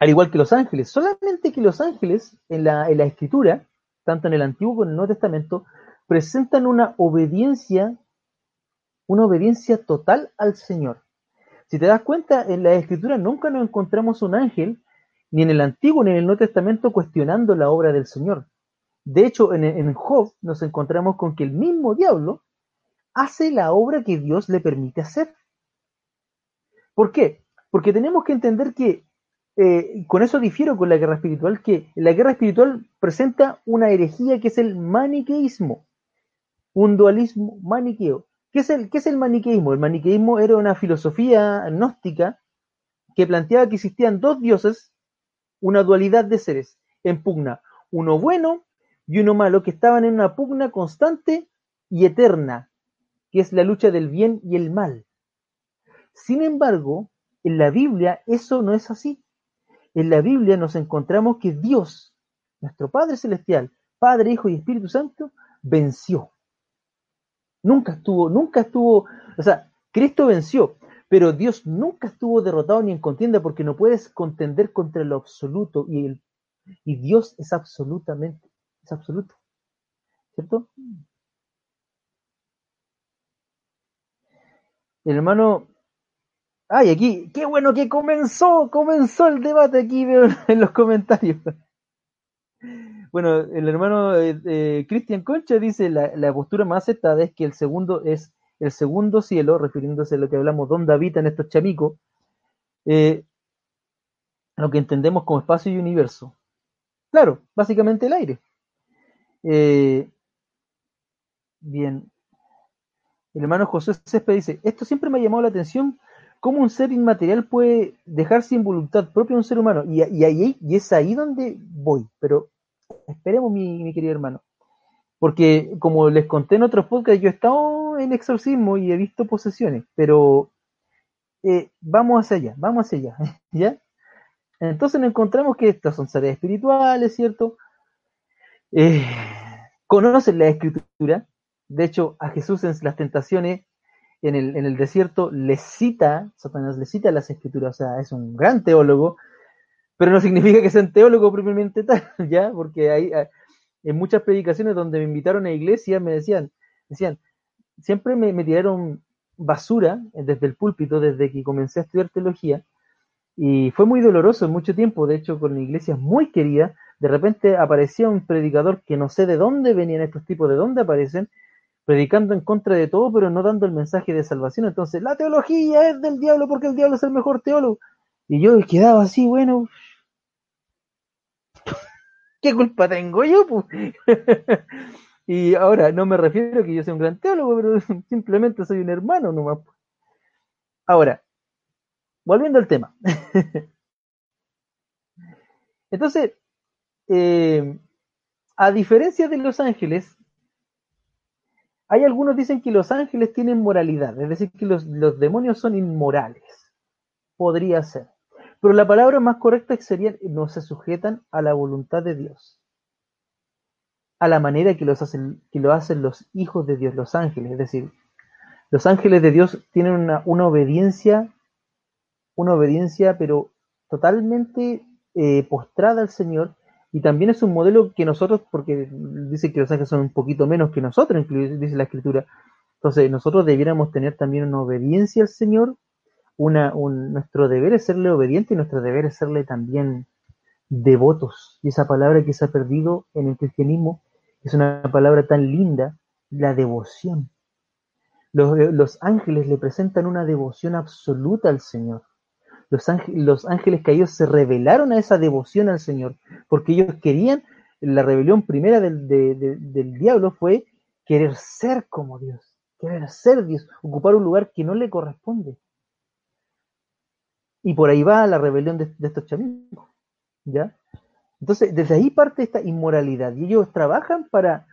al igual que los ángeles, solamente que los ángeles en la, en la escritura tanto en el Antiguo como en el Nuevo Testamento, presentan una obediencia, una obediencia total al Señor. Si te das cuenta, en la Escritura nunca nos encontramos un ángel, ni en el Antiguo ni en el Nuevo Testamento, cuestionando la obra del Señor. De hecho, en, en Job nos encontramos con que el mismo diablo hace la obra que Dios le permite hacer. ¿Por qué? Porque tenemos que entender que eh, con eso difiero con la guerra espiritual, que la guerra espiritual presenta una herejía que es el maniqueísmo, un dualismo maniqueo. ¿Qué es, el, ¿Qué es el maniqueísmo? El maniqueísmo era una filosofía gnóstica que planteaba que existían dos dioses, una dualidad de seres, en pugna, uno bueno y uno malo, que estaban en una pugna constante y eterna, que es la lucha del bien y el mal. Sin embargo, en la Biblia eso no es así en la Biblia nos encontramos que Dios, nuestro Padre Celestial, Padre, Hijo y Espíritu Santo, venció. Nunca estuvo, nunca estuvo, o sea, Cristo venció, pero Dios nunca estuvo derrotado ni en contienda porque no puedes contender contra lo absoluto y, el, y Dios es absolutamente, es absoluto. ¿Cierto? El hermano Ay, aquí, qué bueno que comenzó, comenzó el debate aquí veo [laughs] en los comentarios. Bueno, el hermano eh, eh, Cristian Concha dice la, postura más aceptada es que el segundo es el segundo cielo, refiriéndose a lo que hablamos, donde habitan estos chamicos, eh, lo que entendemos como espacio y universo. Claro, básicamente el aire. Eh, bien. El hermano José Césped dice, esto siempre me ha llamado la atención, cómo un ser inmaterial puede dejar sin voluntad propia un ser humano. Y, ahí, es ahí donde voy, pero esperemos, mi, mi querido hermano. Porque, como les conté en otros podcasts, yo he estado en exorcismo y he visto posesiones, pero eh, vamos hacia allá, vamos hacia allá, [laughs] ¿ya? Entonces encontramos que estas son seres espirituales, ¿cierto? Eh, conocen la escritura, de hecho a Jesús en las tentaciones en el, en el desierto le cita, Satanás le cita las escrituras, o sea, es un gran teólogo, pero no significa que sea un teólogo propiamente tal, [laughs] ¿ya? Porque hay, en muchas predicaciones donde me invitaron a iglesia me decían, decían, siempre me, me tiraron basura desde el púlpito, desde que comencé a estudiar teología, y fue muy doloroso en mucho tiempo, de hecho con iglesias muy queridas, de repente aparecía un predicador que no sé de dónde venían estos tipos, de dónde aparecen, predicando en contra de todo, pero no dando el mensaje de salvación. Entonces, la teología es del diablo porque el diablo es el mejor teólogo. Y yo quedaba así, bueno, [laughs] ¿qué culpa tengo yo? [laughs] y ahora no me refiero a que yo sea un gran teólogo, pero [laughs] simplemente soy un hermano nomás. Ahora, volviendo al tema. Entonces, eh, a diferencia de los ángeles, hay algunos dicen que los ángeles tienen moralidad, es decir, que los, demonios son inmorales. Podría ser. Pero la palabra más correcta sería no se sujetan a la voluntad de Dios, a la manera que, los hacen, que lo hacen los hijos de Dios, los ángeles. Es decir, los ángeles de Dios tienen una, una obediencia, una obediencia, pero totalmente eh, postrada al Señor. Y también es un modelo que nosotros, porque dice que los ángeles son un poquito menos que nosotros, dice la Escritura. Entonces, nosotros debiéramos tener también una obediencia al Señor nuestro deber es serle obediente y nuestro deber es serle también devotos. Y esa palabra que se ha perdido en el cristianismo es una palabra tan linda, la devoción. Los, los ángeles le presentan una devoción absoluta al Señor. Los, ángeles, los ángeles caídos se revelaron a esa devoción al Señor, porque ellos querían, la rebelión primera del, de, de, del diablo fue querer ser como Dios, querer ser Dios, ocupar un lugar que no le corresponde. Y por ahí va la rebelión de, de estos chamicos. ¿Ya? Entonces, desde ahí parte esta inmoralidad. Y ellos trabajan para.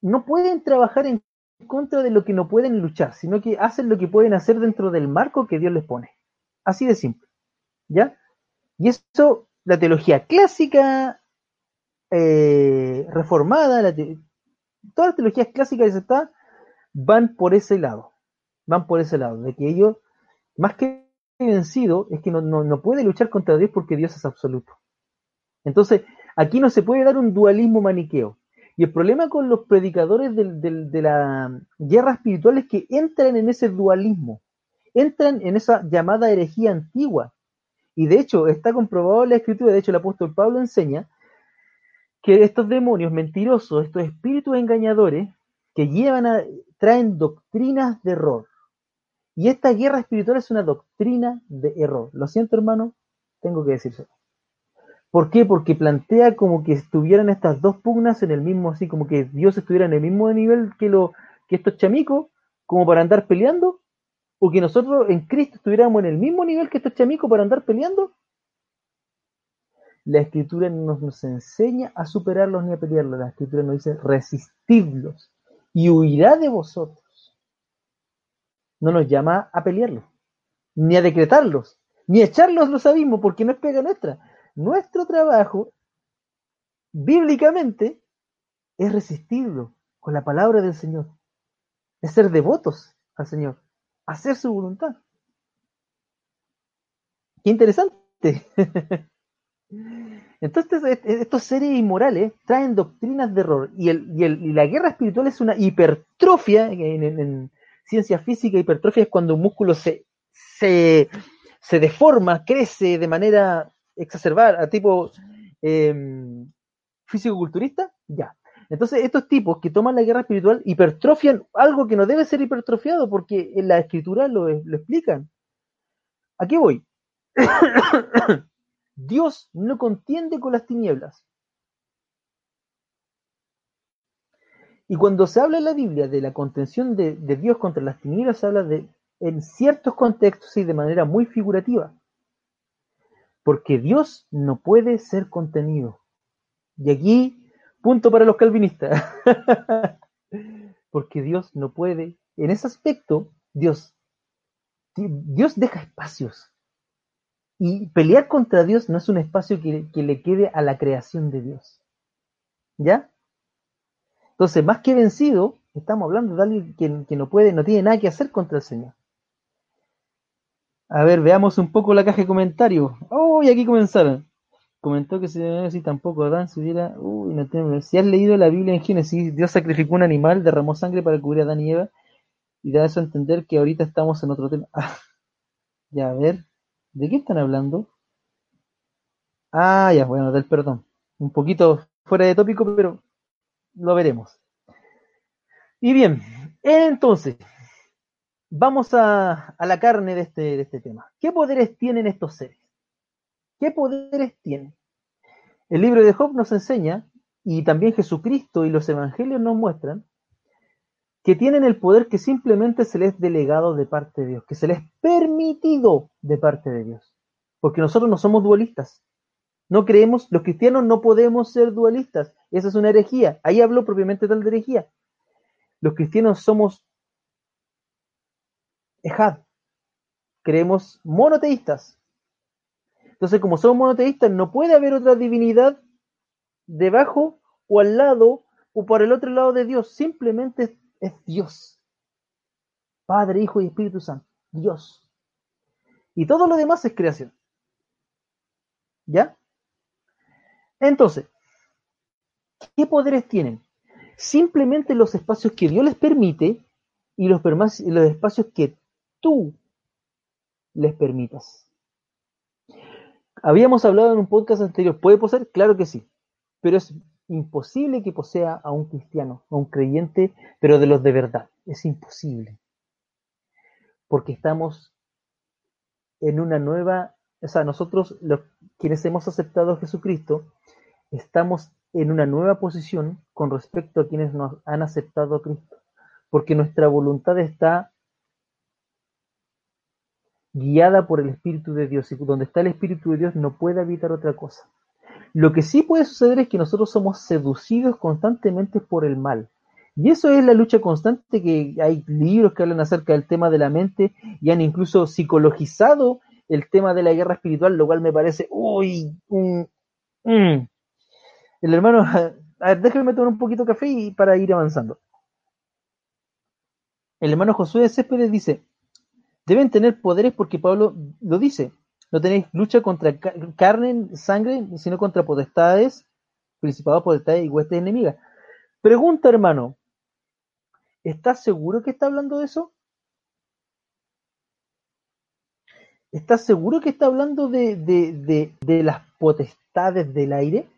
No pueden trabajar en contra de lo que no pueden luchar, sino que hacen lo que pueden hacer dentro del marco que Dios les pone. Así de simple. ¿Ya? Y eso, la teología clásica, eh, reformada, la te todas las teologías clásicas de está, van por ese lado. Van por ese lado, de que ellos, más que vencido es que no, puede luchar contra Dios porque Dios es absoluto. Entonces, aquí no se puede dar un dualismo maniqueo. Y el problema con los predicadores del, de la guerra espiritual es que entran en ese dualismo, entran en esa llamada herejía antigua. Y de hecho, está comprobado en la escritura, de hecho el apóstol Pablo enseña que estos demonios mentirosos, estos espíritus engañadores, que llevan a, traen doctrinas de error, y esta guerra espiritual es una doctrina de error. Lo siento, hermano, tengo que decirlo. ¿Por qué? Porque plantea como que estuvieran estas dos pugnas en el mismo, así como que Dios estuviera en el mismo nivel que, lo, que estos chamicos, como para andar peleando, o que nosotros en Cristo estuviéramos en el mismo nivel que estos chamicos para andar peleando. La escritura no nos, enseña a superarlos ni a pelearlos. La escritura nos dice resistidlos y huirá de vosotros no nos llama a pelearlos, ni a decretarlos, ni a echarlos los abismos, porque no es pega nuestra. Nuestro trabajo, bíblicamente, es resistirlo con la palabra del Señor, es ser devotos al Señor, hacer su voluntad. Qué interesante. [laughs] Entonces, estos seres inmorales traen doctrinas de error y, la guerra espiritual es una hipertrofia en, en, ciencia física, hipertrofia es cuando un músculo se, se, se deforma, crece de manera exacerbada, tipo eh, físico-culturista, ya. Entonces, estos tipos que toman la guerra espiritual hipertrofian algo que no debe ser hipertrofiado, porque en la escritura lo, explican. ¿A qué voy? [coughs] Dios no contiende con las tinieblas. Y cuando se habla en la Biblia de la contención de, de, Dios contra las tinieblas, se habla de en ciertos contextos y de manera muy figurativa. Porque Dios no puede ser contenido. Y aquí, punto para los calvinistas. [laughs] Porque Dios no puede, en ese aspecto, Dios, Dios deja espacios. Y pelear contra Dios no es un espacio que, le quede a la creación de Dios. ¿Ya? Entonces, más que vencido, estamos hablando de alguien que, que, no puede, no tiene nada que hacer contra el Señor. A ver, veamos un poco la caja de comentarios. Oh, aquí comenzaron. Comentó que si, tampoco Adán se hubiera. Uy, no tengo. Si has leído la Biblia en Génesis, Dios sacrificó un animal, derramó sangre para cubrir a Adán y Eva. Y da eso a entender que ahorita estamos en otro tema. [laughs] Ah, ya, a ver. ¿De qué están hablando? Ah, ya, bueno, del perdón. Un poquito fuera de tópico, pero lo veremos. Y bien, entonces, vamos a, a la carne de este, de este tema. ¿Qué poderes tienen estos seres? ¿Qué poderes tienen? El libro de Job nos enseña, y también Jesucristo y los evangelios nos muestran, que tienen el poder que simplemente se les es delegado de parte de Dios, que se les es permitido de parte de Dios. Porque nosotros no somos dualistas. No creemos, los cristianos no podemos ser dualistas. Esa es una herejía. Ahí hablo propiamente tal de herejía. Los cristianos somos ejad. Creemos monoteístas. Entonces, como somos monoteístas, no puede haber otra divinidad debajo o al lado o por el otro lado de Dios. Simplemente es Dios. Padre, Hijo y Espíritu Santo. Dios. Y todo lo demás es creación. ¿Ya? Entonces, ¿qué poderes tienen? Simplemente los espacios que Dios les permite y los, los espacios que tú les permitas. Habíamos hablado en un podcast anterior, ¿puede poseer? Claro que sí, pero es imposible que posea a un cristiano, a un creyente, pero de los de verdad. Es imposible. Porque estamos en una nueva, o sea, nosotros, los, quienes hemos aceptado a Jesucristo, estamos en una nueva posición con respecto a quienes nos han aceptado a Cristo. Porque nuestra voluntad está guiada por el Espíritu de Dios. Y donde está el Espíritu de Dios no puede habitar otra cosa. Lo que sí puede suceder es que nosotros somos seducidos constantemente por el mal. Y eso es la lucha constante que hay libros que hablan acerca del tema de la mente y han incluso psicologizado el tema de la guerra espiritual, lo cual me parece, uy, mm, el hermano, [laughs] a ver, déjame tomar un poquito de café y para ir avanzando. El hermano Josué Céspedes dice, deben tener poderes porque Pablo lo dice, no tenéis lucha contra carne, sangre, sino contra potestades, principados, potestades y huestes enemigas. Pregunta, hermano, ¿estás seguro que está hablando de eso? ¿Estás seguro que está hablando de, de, de, las potestades del aire?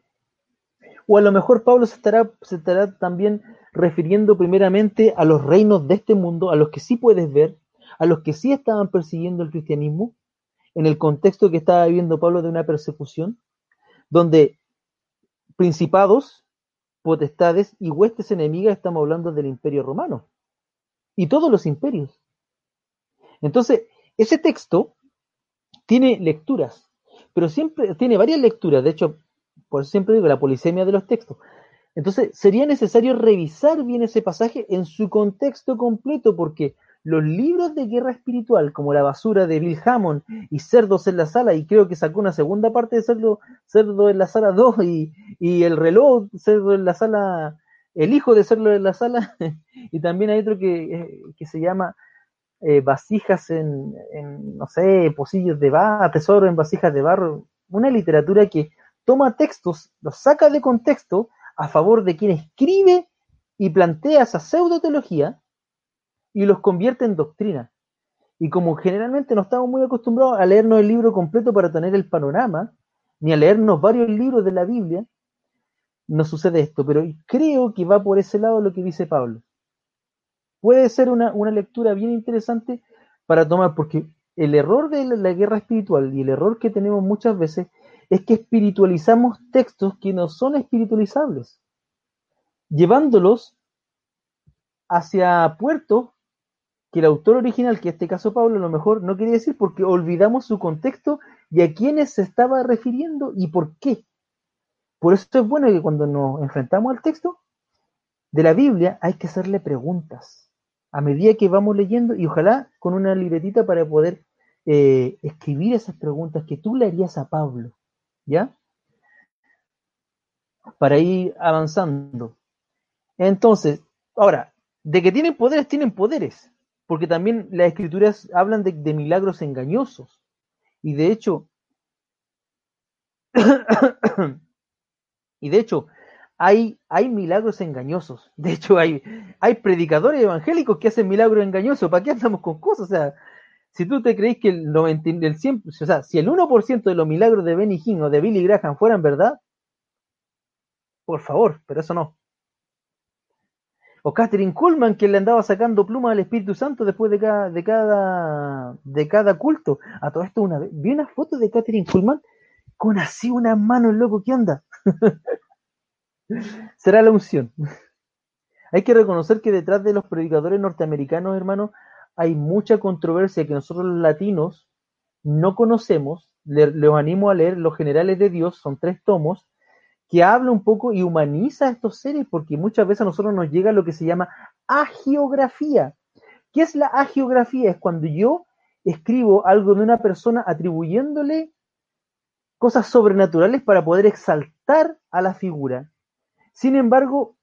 O a lo mejor Pablo se estará, se estará también refiriendo primeramente a los reinos de este mundo, a los que sí puedes ver, a los que sí estaban persiguiendo el cristianismo, en el contexto que estaba viviendo Pablo de una persecución, donde principados, potestades y huestes enemigas, estamos hablando del imperio romano, y todos los imperios. Entonces, ese texto tiene lecturas, pero siempre tiene varias lecturas, de hecho, por siempre digo, la polisemia de los textos. Entonces, sería necesario revisar bien ese pasaje en su contexto completo, porque los libros de guerra espiritual, como La basura de Bill Hammond y Cerdos en la sala, y creo que sacó una segunda parte de Cerdo, Cerdo en la sala 2 y, el reloj Cerdo en la sala, el hijo de Cerdo en la sala, [laughs] y también hay otro que, eh, se llama eh, Vasijas en, en, no sé, pocillos de barro, tesoro en vasijas de barro, una literatura que toma textos, los saca de contexto a favor de quien escribe y plantea esa pseudo-teología y los convierte en doctrina. Y como generalmente no estamos muy acostumbrados a leernos el libro completo para tener el panorama, ni a leernos varios libros de la Biblia, nos sucede esto, pero creo que va por ese lado lo que dice Pablo. Puede ser una, una lectura bien interesante para tomar, porque el error de la guerra espiritual y el error que tenemos muchas veces es que espiritualizamos textos que no son espiritualizables, llevándolos hacia puertos que el autor original, que en este caso Pablo, a lo mejor no quería decir porque olvidamos su contexto y a quiénes se estaba refiriendo y por qué. Por eso es bueno que cuando nos enfrentamos al texto de la Biblia hay que hacerle preguntas a medida que vamos leyendo y ojalá con una libretita para poder eh, escribir esas preguntas que tú le harías a Pablo, ¿ya? Para ir avanzando. Entonces, ahora, de que tienen poderes, tienen poderes, porque también las escrituras hablan de, milagros engañosos. Y de hecho, [coughs] y de hecho, hay, hay milagros engañosos. De hecho, hay, hay predicadores evangélicos que hacen milagros engañosos. ¿Para qué andamos con cosas? O sea, si tú te crees que el 90, el 100, o sea, si el 1% de los milagros de Benny Hinn o de Billy Graham fueran verdad, por favor, pero eso no. O Catherine Kuhlman, que le andaba sacando plumas al Espíritu Santo después de cada, de cada, culto. A todo esto una vez, vi una foto de Catherine Kuhlman con así una mano loco, ¿qué onda? [laughs] Será la unción. Hay que reconocer que detrás de los predicadores norteamericanos, hermanos, hay mucha controversia que nosotros los latinos no conocemos. Les, animo a leer Los Generales de Dios, son tres tomos, que habla un poco y humaniza a estos seres, porque muchas veces a nosotros nos llega lo que se llama agiografía. ¿Qué es la agiografía? Es cuando yo escribo algo de una persona atribuyéndole cosas sobrenaturales para poder exaltar a la figura. Sin embargo,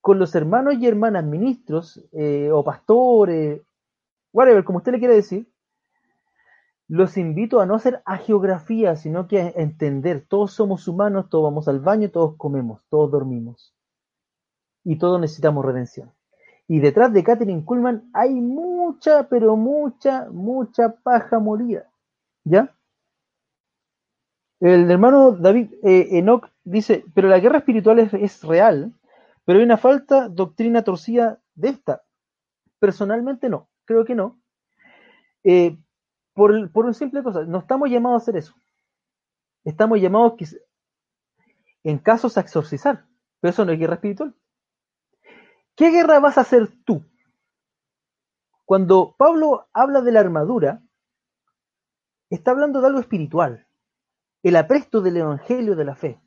con los hermanos y hermanas ministros eh, o pastores whatever, como usted le quiere decir, los invito a no hacer geografía, sino que a entender, todos somos humanos, todos vamos al baño, todos comemos, todos dormimos. Y todos necesitamos redención. Y detrás de Catherine Kuhlman hay mucha, pero mucha, mucha paja molida. ¿Ya? El hermano David eh, Enoch dice, pero la guerra espiritual es, es real, pero hay una falta doctrina torcida de esta. Personalmente no creo que no. Eh, por, por una simple cosa, no estamos llamados a hacer eso. Estamos llamados en casos a exorcizar, pero eso no es guerra espiritual. ¿Qué guerra vas a hacer tú? Cuando Pablo habla de la armadura, está hablando de algo espiritual, el apresto del evangelio de la fe.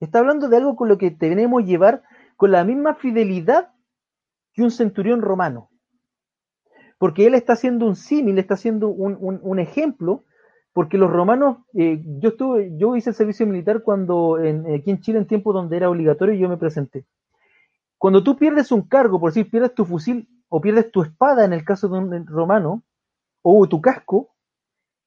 Está hablando de algo con lo que tenemos que llevar con la misma fidelidad que un centurión romano porque él está haciendo un símil, está haciendo un, ejemplo, porque los romanos, eh, yo estuve, yo hice el servicio militar cuando en, aquí en Chile en tiempo donde era obligatorio y yo me presenté. Cuando tú pierdes un cargo, por decir, pierdes tu fusil o pierdes tu espada en el caso de un romano, o tu casco,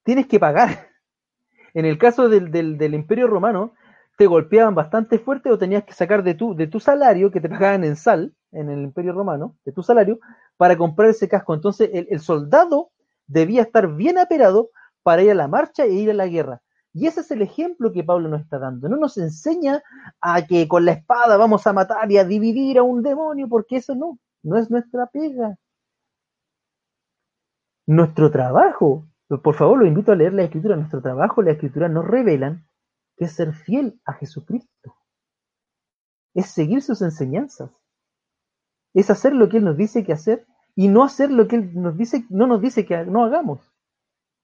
tienes que pagar. [laughs] En el caso del, del imperio romano, te golpeaban bastante fuerte o tenías que sacar de tu, de tu salario, que te pagaban en sal, en el imperio romano, de tu salario, para comprar ese casco. Entonces el, soldado debía estar bien aperado para ir a la marcha e ir a la guerra. Y ese es el ejemplo que Pablo nos está dando. No nos enseña a que con la espada vamos a matar y a dividir a un demonio, porque eso no, no es nuestra pega. Nuestro trabajo, por favor, lo invito a leer la escritura. Nuestro trabajo, la escritura nos revelan que es ser fiel a Jesucristo. Es seguir sus enseñanzas es hacer lo que Él nos dice que hacer y no hacer lo que Él nos dice, no nos dice que no hagamos.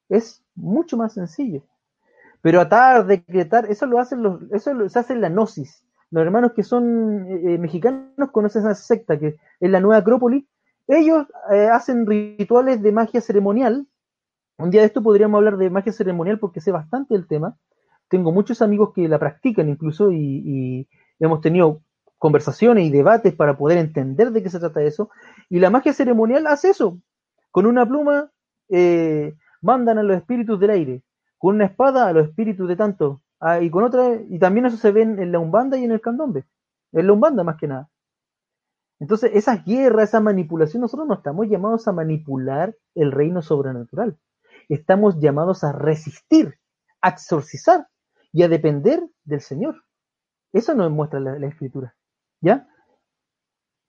Es mucho más sencillo. Pero atar, decretar, eso lo hacen los, eso se hace en la gnosis. Los hermanos que son eh, eh, mexicanos conocen esa secta que es la Nueva Acrópolis. Ellos eh, hacen rituales de magia ceremonial. Un día de esto podríamos hablar de magia ceremonial porque sé bastante del tema. Tengo muchos amigos que la practican incluso y hemos tenido conversaciones y debates para poder entender de qué se trata eso. Y la magia ceremonial hace eso. Con una pluma eh, mandan a los espíritus del aire, con una espada a los espíritus de tanto, ah, y con otra, y también eso se ve en la umbanda y en el candombe, en la umbanda más que nada. Entonces, esas guerras, esa manipulación, nosotros no estamos llamados a manipular el reino sobrenatural. Estamos llamados a resistir, a exorcizar. Y a depender del Señor. Eso nos muestra la, escritura. ¿Ya?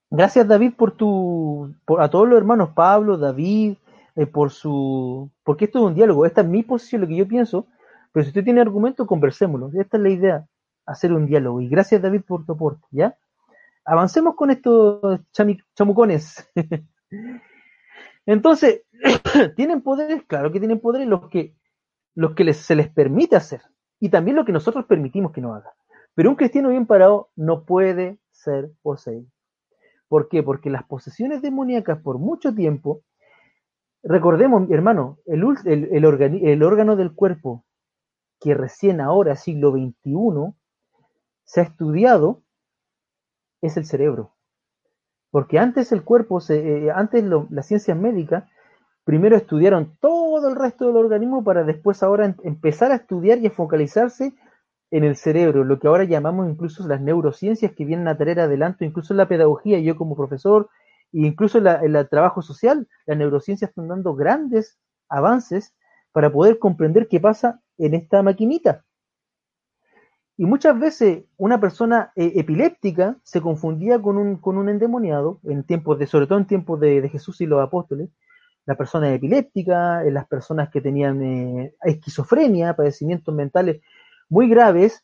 Gracias David por tu, por, a todos los hermanos Pablo, David, eh, por su, porque esto es un diálogo, esta es mi posición, lo que yo pienso, pero si usted tiene argumento, conversémoslo. Esta es la idea, hacer un diálogo. Y gracias David por tu aporte, ¿ya? Avancemos con estos chamucones. [laughs] Entonces, [clears throat] ¿tienen poderes? Claro que tienen poderes los que, los que se les permite hacer y también lo que nosotros permitimos que no haga. Pero un cristiano bien parado no puede ser poseído. ¿Por qué? Porque las posesiones demoníacas por mucho tiempo, recordemos, hermano, el, el órgano del cuerpo que recién ahora, siglo XXI, se ha estudiado, es el cerebro. Porque antes el cuerpo, se, eh, antes las ciencias médicas, primero estudiaron todo el resto del organismo para después ahora empezar a estudiar y a focalizarse en el cerebro, lo que ahora llamamos incluso las neurociencias que vienen a traer adelante, incluso en la pedagogía, yo como profesor, e incluso en, el trabajo social, las neurociencias están dando grandes avances para poder comprender qué pasa en esta maquinita. Y muchas veces una persona eh, epiléptica se confundía con un, con un endemoniado, en tiempos de, sobre todo en tiempos de, Jesús y los apóstoles, las personas epilépticas, eh, las personas que tenían eh, esquizofrenia, padecimientos mentales muy graves,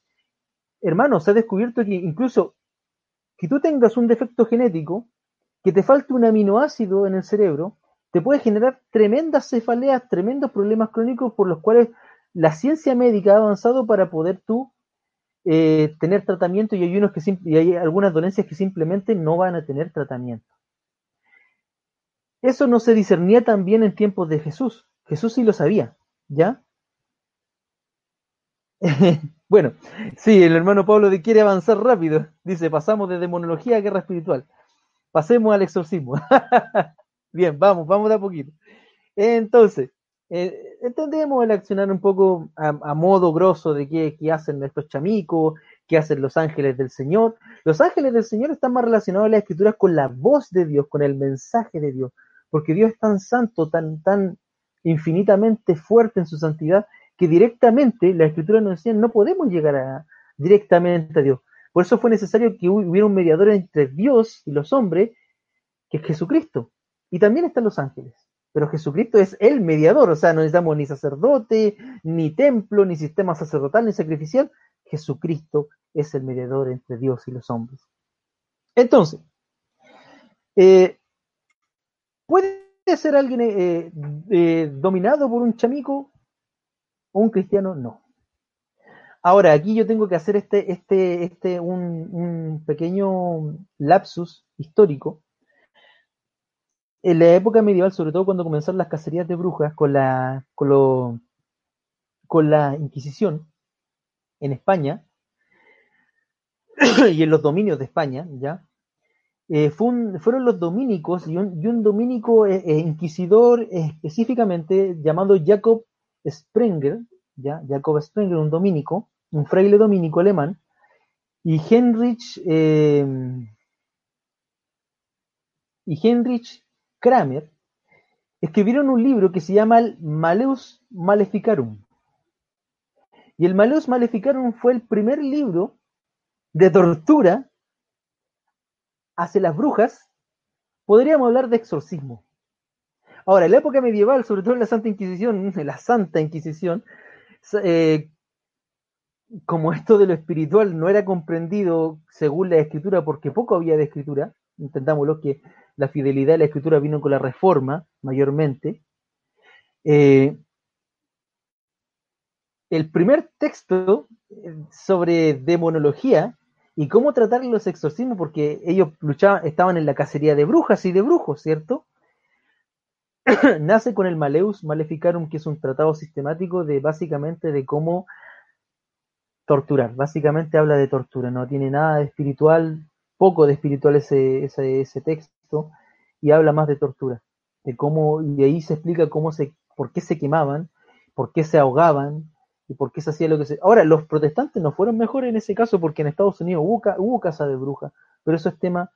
hermano, se ha descubierto que incluso que tú tengas un defecto genético, que te falte un aminoácido en el cerebro, te puede generar tremendas cefaleas, tremendos problemas crónicos por los cuales la ciencia médica ha avanzado para poder tú eh, tener tratamiento y hay, unos que y hay algunas dolencias que simplemente no van a tener tratamiento. Eso no se discernía también en tiempos de Jesús. Jesús sí lo sabía, ¿ya? [laughs] bueno, sí, el hermano Pablo quiere avanzar rápido. Dice, pasamos de demonología a guerra espiritual. Pasemos al exorcismo. [laughs] Bien, vamos, vamos de a poquito. Entonces, eh, entendemos el accionar un poco a, modo grosso de qué, hacen estos chamicos, qué hacen los ángeles del Señor. Los ángeles del Señor están más relacionados en las escrituras con la voz de Dios, con el mensaje de Dios, porque Dios es tan santo, tan, tan infinitamente fuerte en su santidad, que directamente la escritura nos decía no podemos llegar a, directamente a Dios. Por eso fue necesario que hubiera un mediador entre Dios y los hombres, que es Jesucristo. Y también están los ángeles. Pero Jesucristo es el mediador, o sea, no necesitamos ni sacerdote, ni templo, ni sistema sacerdotal, ni sacrificial. Jesucristo es el mediador entre Dios y los hombres. Entonces, eh, ¿puede ser alguien eh, eh, dominado por un chamico o un cristiano? No. Ahora, aquí yo tengo que hacer este, este, este, un pequeño lapsus histórico en la época medieval, sobre todo cuando comenzaron las cacerías de brujas con la, con, con la Inquisición en España [coughs] y en los dominios de España, ¿ya? Eh, fueron los dominicos y un, dominico eh, eh, inquisidor específicamente llamado Jacob Sprenger, ¿ya? Jacob Sprenger, un dominico, un fraile dominico alemán, y Heinrich, y Heinrich Kramer, escribieron un libro que se llama el Maleus Maleficarum. Y el Maleus Maleficarum fue el primer libro de tortura hacia las brujas. Podríamos hablar de exorcismo. Ahora, en la época medieval, sobre todo en la Santa Inquisición, [laughs] la Santa Inquisición, eh, como esto de lo espiritual no era comprendido según la escritura, porque poco había de escritura, intentámoslo que la fidelidad de la escritura vino con la reforma, mayormente. Eh, el primer texto eh, sobre demonología y cómo tratar los exorcismos, porque ellos luchaban, estaban en la cacería de brujas y de brujos, ¿cierto? [clears throat] Nace con el Maleus Maleficarum, que es un tratado sistemático de básicamente de cómo torturar. Básicamente habla de tortura, no tiene nada de espiritual, poco de espiritual ese, ese, texto y habla más de tortura, de cómo, y ahí se explica cómo se, por qué se quemaban, por qué se ahogaban, y por qué se hacía lo que se... Ahora, los protestantes no fueron mejores en ese caso porque en Estados Unidos hubo, casa de bruja, pero eso es tema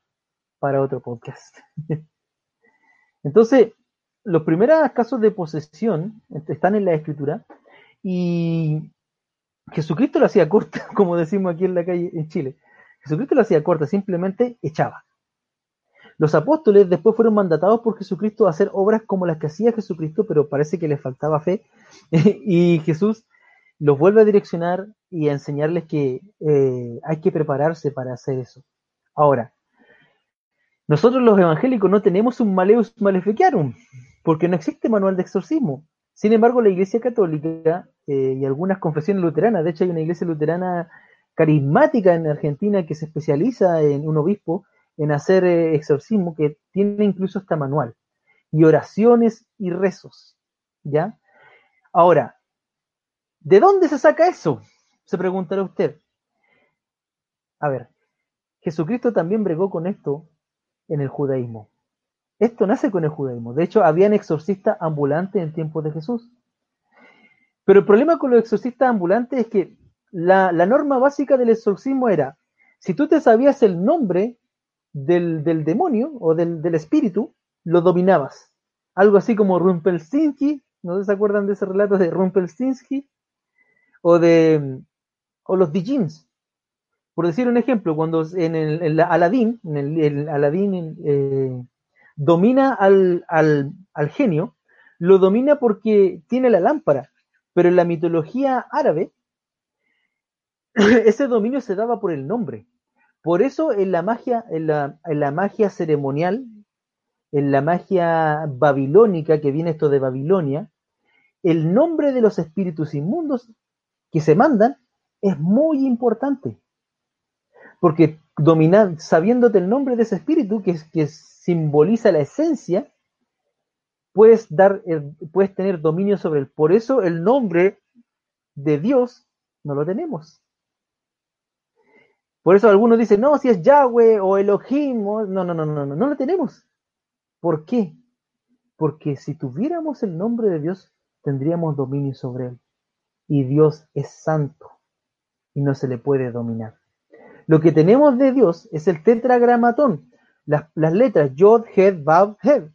para otro podcast. [laughs] Entonces, los primeros casos de posesión están en la escritura y Jesucristo lo hacía corta, [laughs] como decimos aquí en la calle en Chile. Jesucristo lo hacía corta, simplemente echaba. Los apóstoles después fueron mandatados por Jesucristo a hacer obras como las que hacía Jesucristo, pero parece que les faltaba fe. [laughs] y Jesús los vuelve a direccionar y a enseñarles que eh, hay que prepararse para hacer eso. Ahora, nosotros los evangélicos no tenemos un Maleus Maleficarum, porque no existe manual de exorcismo. Sin embargo, la Iglesia Católica eh, y algunas confesiones luteranas, de hecho hay una iglesia luterana carismática en Argentina que se especializa en un obispo en hacer eh, exorcismo, que tiene incluso hasta manual, y oraciones y rezos, ¿ya? Ahora, ¿de dónde se saca eso? Se preguntará usted. A ver, Jesucristo también bregó con esto en el judaísmo. Esto nace con el judaísmo. De hecho, habían exorcistas ambulantes en tiempos de Jesús. Pero el problema con los exorcistas ambulantes es que la, norma básica del exorcismo era, si tú te sabías el nombre del, demonio o del, espíritu, lo dominabas. Algo así como Rumpelstiltskin, ¿no se acuerdan de ese relato de Rumpelstiltskin? O de o los Dijins. Por decir un ejemplo, cuando en el, Aladín, en el, Aladín eh, domina al, al genio, lo domina porque tiene la lámpara, pero en la mitología árabe [clears throat] ese dominio se daba por el nombre. Por eso en la magia, en la, magia ceremonial, en la magia babilónica, que viene esto de Babilonia, el nombre de los espíritus inmundos que se mandan es muy importante. Porque dominar, sabiéndote el nombre de ese espíritu, que, que simboliza la esencia, puedes, dar, puedes tener dominio sobre él. Por eso el nombre de Dios no lo tenemos. Por eso algunos dicen, no, si es Yahweh o Elohim, no, no, no, no, no, no lo tenemos. ¿Por qué? Porque si tuviéramos el nombre de Dios, tendríamos dominio sobre él. Y Dios es santo y no se le puede dominar. Lo que tenemos de Dios es el tetragramatón, las, letras Yod, Hed, Vav, Hed,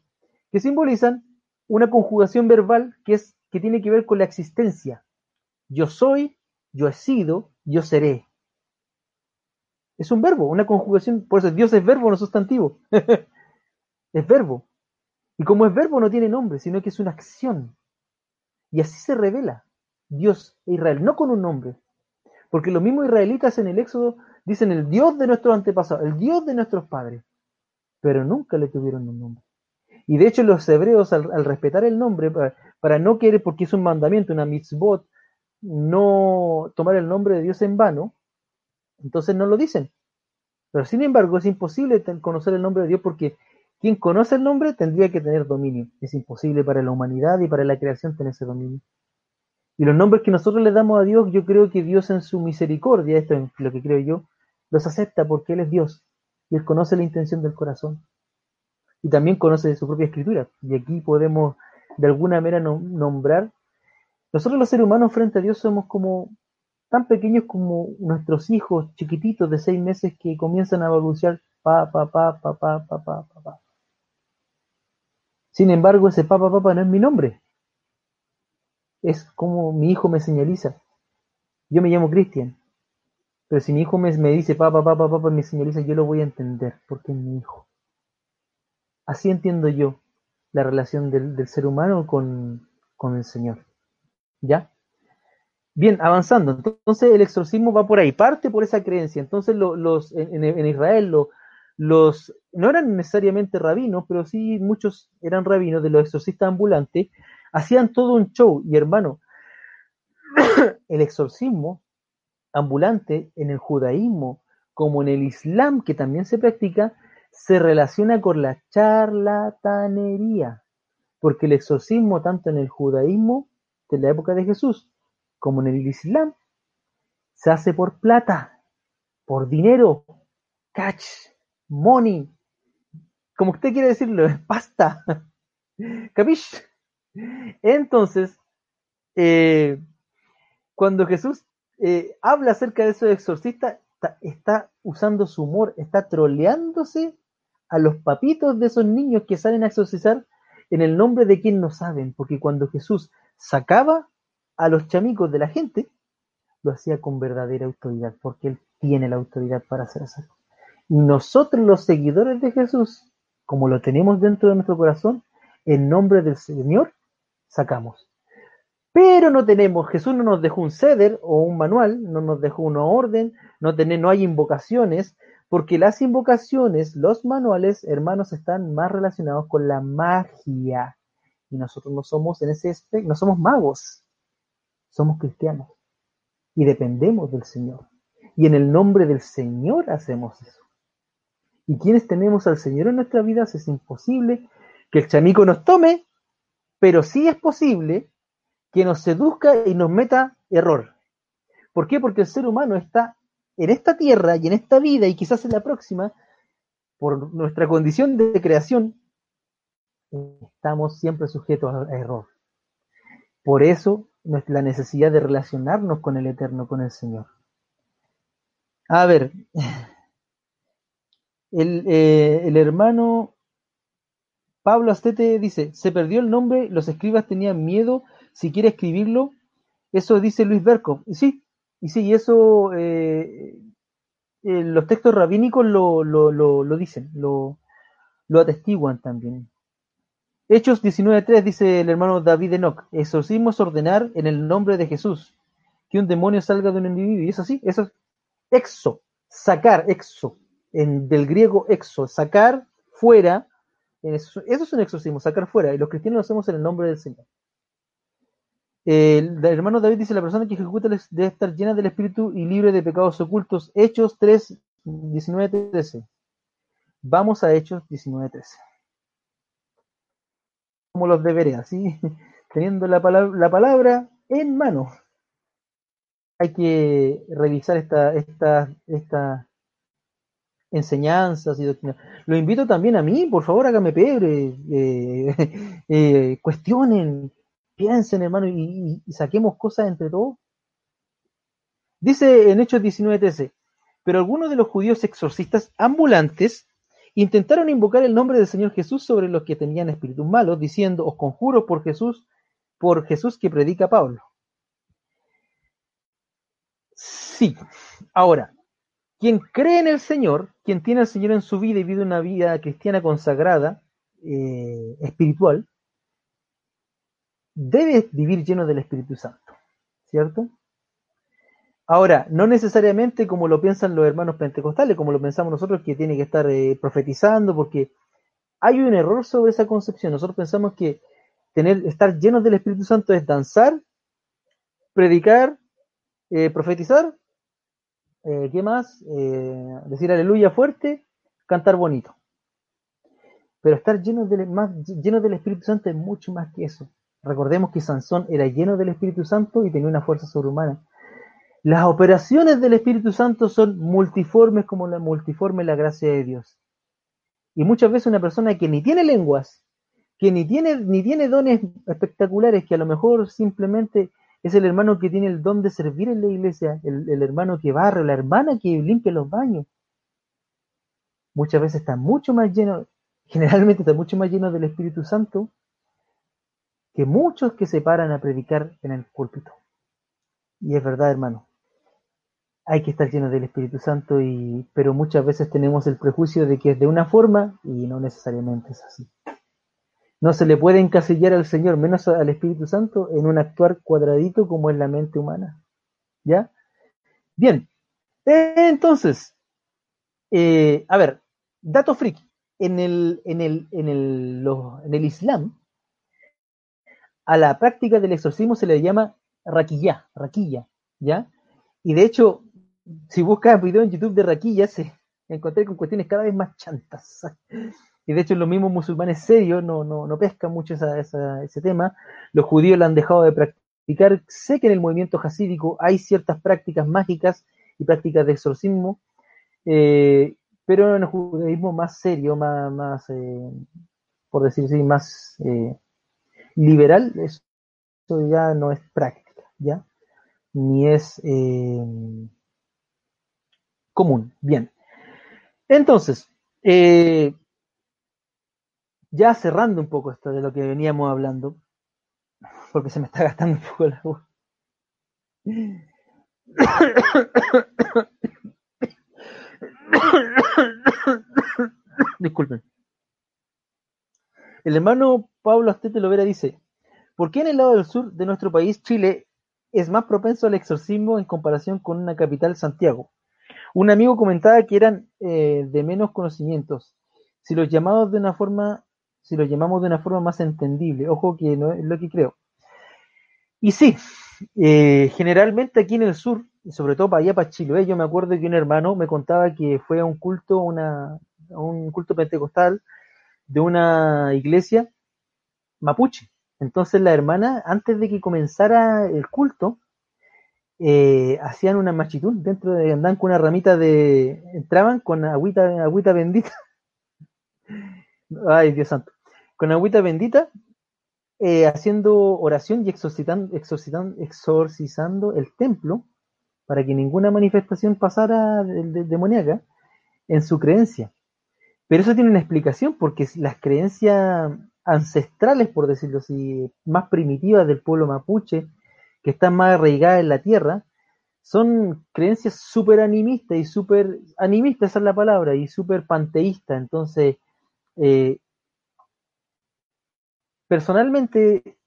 que simbolizan una conjugación verbal que, es, que tiene que ver con la existencia. Yo soy, yo he sido, yo seré. Es un verbo, una conjugación, por eso Dios es verbo, no sustantivo. [laughs] es verbo. Y como es verbo no tiene nombre, sino que es una acción. Y así se revela Dios e Israel, no con un nombre. Porque los mismos israelitas en el Éxodo dicen el Dios de nuestros antepasados, el Dios de nuestros padres, pero nunca le tuvieron un nombre. Y de hecho los hebreos al, respetar el nombre, para, no querer, porque es un mandamiento, una mitzvot, no tomar el nombre de Dios en vano, entonces no lo dicen. Pero sin embargo es imposible conocer el nombre de Dios porque quien conoce el nombre tendría que tener dominio. Es imposible para la humanidad y para la creación tener ese dominio. Y los nombres que nosotros le damos a Dios, yo creo que Dios en su misericordia, esto es lo que creo yo, los acepta porque Él es Dios y Él conoce la intención del corazón. Y también conoce su propia escritura. Y aquí podemos de alguna manera nombrar. Nosotros los seres humanos frente a Dios somos como tan pequeños como nuestros hijos chiquititos de seis meses que comienzan a balbucear pa, pa, pa, pa, pa, pa, pa, pa, pa. Sin embargo, ese papá, papá no es mi nombre. Es como mi hijo me señaliza. Yo me llamo Cristian. Pero si mi hijo me, me dice papá, papá, papá, me señaliza, yo lo voy a entender porque es mi hijo. Así entiendo yo la relación del, del ser humano con, con el Señor. ¿Ya? Bien, avanzando. Entonces el exorcismo va por ahí, parte por esa creencia. Entonces los, en, Israel los, no eran necesariamente rabinos, pero sí muchos eran rabinos de los exorcistas ambulantes, hacían todo un show. Y hermano, [coughs] el exorcismo ambulante en el judaísmo como en el islam, que también se practica, se relaciona con la charlatanería, porque el exorcismo tanto en el judaísmo de la época de Jesús como en el Islam, se hace por plata, por dinero, catch, money, como usted quiere decirlo, [laughs] pasta. [laughs] ¿Capish? Entonces, eh, cuando Jesús eh, habla acerca de esos exorcistas, está, está, usando su humor, está troleándose a los papitos de esos niños que salen a exorcizar en el nombre de quien no saben, porque cuando Jesús sacaba a los chamicos de la gente, lo hacía con verdadera autoridad, porque Él tiene la autoridad para hacer eso. Y nosotros los seguidores de Jesús, como lo tenemos dentro de nuestro corazón, en nombre del Señor, sacamos. Pero no tenemos, Jesús no nos dejó un ceder o un manual, no nos dejó una orden, no, no hay invocaciones, porque las invocaciones, los manuales, hermanos, están más relacionados con la magia. Y nosotros no somos en ese aspecto, no somos magos, somos cristianos. Y dependemos del Señor. Y en el nombre del Señor hacemos eso. Y quienes tenemos al Señor en nuestra vida, es imposible que el chamico nos tome, pero sí es posible que nos seduzca y nos meta error. ¿Por qué? Porque el ser humano está en esta tierra y en esta vida y quizás en la próxima, por nuestra condición de creación, estamos siempre sujetos a error. Por eso la necesidad de relacionarnos con el Eterno, con el Señor. A ver, el, eh, el hermano Pablo Astete dice, se perdió el nombre, los escribas tenían miedo, si quiere escribirlo, eso dice Luis Berco. Y sí, y sí, y eso eh, eh, los textos rabínicos lo, lo, lo, dicen, lo, lo atestiguan también. Hechos 19.3 dice el hermano David Enoch, exorcismo es ordenar en el nombre de Jesús que un demonio salga de un individuo. Y eso sí, eso es exo, sacar, exo, en, del griego exo, sacar fuera, eso, es un exorcismo, sacar fuera, y los cristianos lo hacemos en el nombre del Señor. El, hermano David dice, la persona que ejecuta debe estar llena del Espíritu y libre de pecados ocultos. Hechos 3, 19, 13. Vamos a Hechos 19, 13. Como los debería, ¿sí? [laughs] Teniendo la palabra, la palabra en mano. Hay que revisar esta, esta, esta enseñanzas y. Lo invito también a mí, por favor, hágame pebre, eh, [laughs] eh, cuestionen, piensen, hermano, y, saquemos cosas entre todos. Dice en Hechos 19:13, pero algunos de los judíos exorcistas ambulantes intentaron invocar el nombre del Señor Jesús sobre los que tenían espíritus malos, diciendo, os conjuro por Jesús, por Jesús que predica Pablo. Sí, ahora, quien cree en el Señor, quien tiene al Señor en su vida y vive una vida cristiana consagrada, eh, espiritual, debe vivir lleno del Espíritu Santo, ¿cierto? Ahora, no necesariamente como lo piensan los hermanos pentecostales, como lo pensamos nosotros, que tiene que estar eh, profetizando, porque hay un error sobre esa concepción. Nosotros pensamos que tener, estar llenos del Espíritu Santo es danzar, predicar, eh, profetizar eh, ¿Qué más? Eh, decir aleluya fuerte, cantar bonito. Pero estar lleno del, más, lleno del Espíritu Santo es mucho más que eso. Recordemos que Sansón era lleno del Espíritu Santo y tenía una fuerza sobrehumana. Las operaciones del Espíritu Santo son multiformes como la multiforme la gracia de Dios. Y muchas veces una persona que ni tiene lenguas, que ni tiene, ni tiene dones espectaculares, que a lo mejor simplemente es el hermano que tiene el don de servir en la iglesia, el, hermano que barre, la hermana que limpia los baños. Muchas veces está mucho más lleno, generalmente está mucho más lleno del Espíritu Santo que muchos que se paran a predicar en el púlpito. Y es verdad, hermano. Hay que estar lleno del Espíritu Santo, y, pero muchas veces tenemos el prejuicio de que es de una forma y no necesariamente es así. No se le puede encasillar al Señor, menos al Espíritu Santo, en un actuar cuadradito como es la mente humana. ¿Ya? Bien. Entonces, eh, a ver, dato friki. En el, en el, en el, en el Islam, a la práctica del exorcismo se le llama raquilla, raquilla, ¿ya? Y de hecho, si buscas video en YouTube de raquilla, se encontré con cuestiones cada vez más chantas y de hecho los mismos musulmanes serios no, no, no pescan mucho ese tema, los judíos la han dejado de practicar, sé que en el movimiento jasídico hay ciertas prácticas mágicas y prácticas de exorcismo, eh, pero en el judaísmo más serio, más, más eh, por decir así, más eh, liberal, eso ya no es práctica, ¿ya? Ni es común. Bien. Entonces, ya cerrando un poco esto de lo que veníamos hablando, porque se me está gastando un poco la voz. Disculpen. El hermano Pablo Astete Lovera dice, ¿por qué en el lado del sur de nuestro país, Chile, es más propenso al exorcismo en comparación con una capital, Santiago? Un amigo comentaba que eran eh, de menos conocimientos. Si los llamamos de una forma, si los llamamos de una forma más entendible, ojo que no es lo que creo. Y sí, eh, generalmente aquí en el sur, y sobre todo para allá, para Chiloé, yo me acuerdo que un hermano me contaba que fue a un culto, una, a un culto pentecostal de una iglesia mapuche. Entonces la hermana, antes de que comenzara el culto, eh, hacían una machitud dentro de andaban con una ramita de entraban con agüita agüita bendita ay Dios santo con agüita bendita eh, haciendo oración y exorcizando el templo para que ninguna manifestación pasara de, de, demoníaca en su creencia pero eso tiene una explicación porque las creencias ancestrales, por decirlo así, más primitivas del pueblo mapuche, que están más arraigadas en la tierra, son creencias súper animistas y súper animistas, esa es la palabra, y súper panteístas. Entonces, eh, personalmente,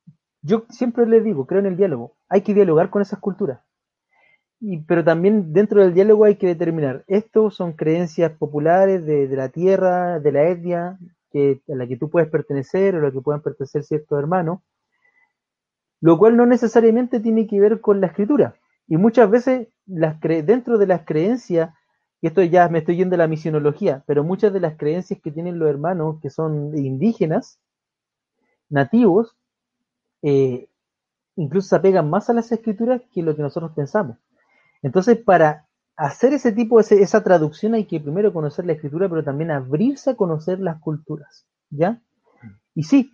yo siempre les digo, creo en el diálogo, hay que dialogar con esas culturas pero también dentro del diálogo hay que determinar, estos son creencias populares de, la tierra, de la etnia, a la que tú puedes pertenecer o a la que puedan pertenecer ciertos hermanos, lo cual no necesariamente tiene que ver con la escritura. Y muchas veces las dentro de las creencias, y esto ya me estoy yendo a la misionología, pero muchas de las creencias que tienen los hermanos que son indígenas, nativos, eh, incluso se apegan más a las escrituras que lo que nosotros pensamos. Entonces, para hacer ese tipo de esa traducción hay que primero conocer la escritura, pero también abrirse a conocer las culturas, ¿ya? Y sí,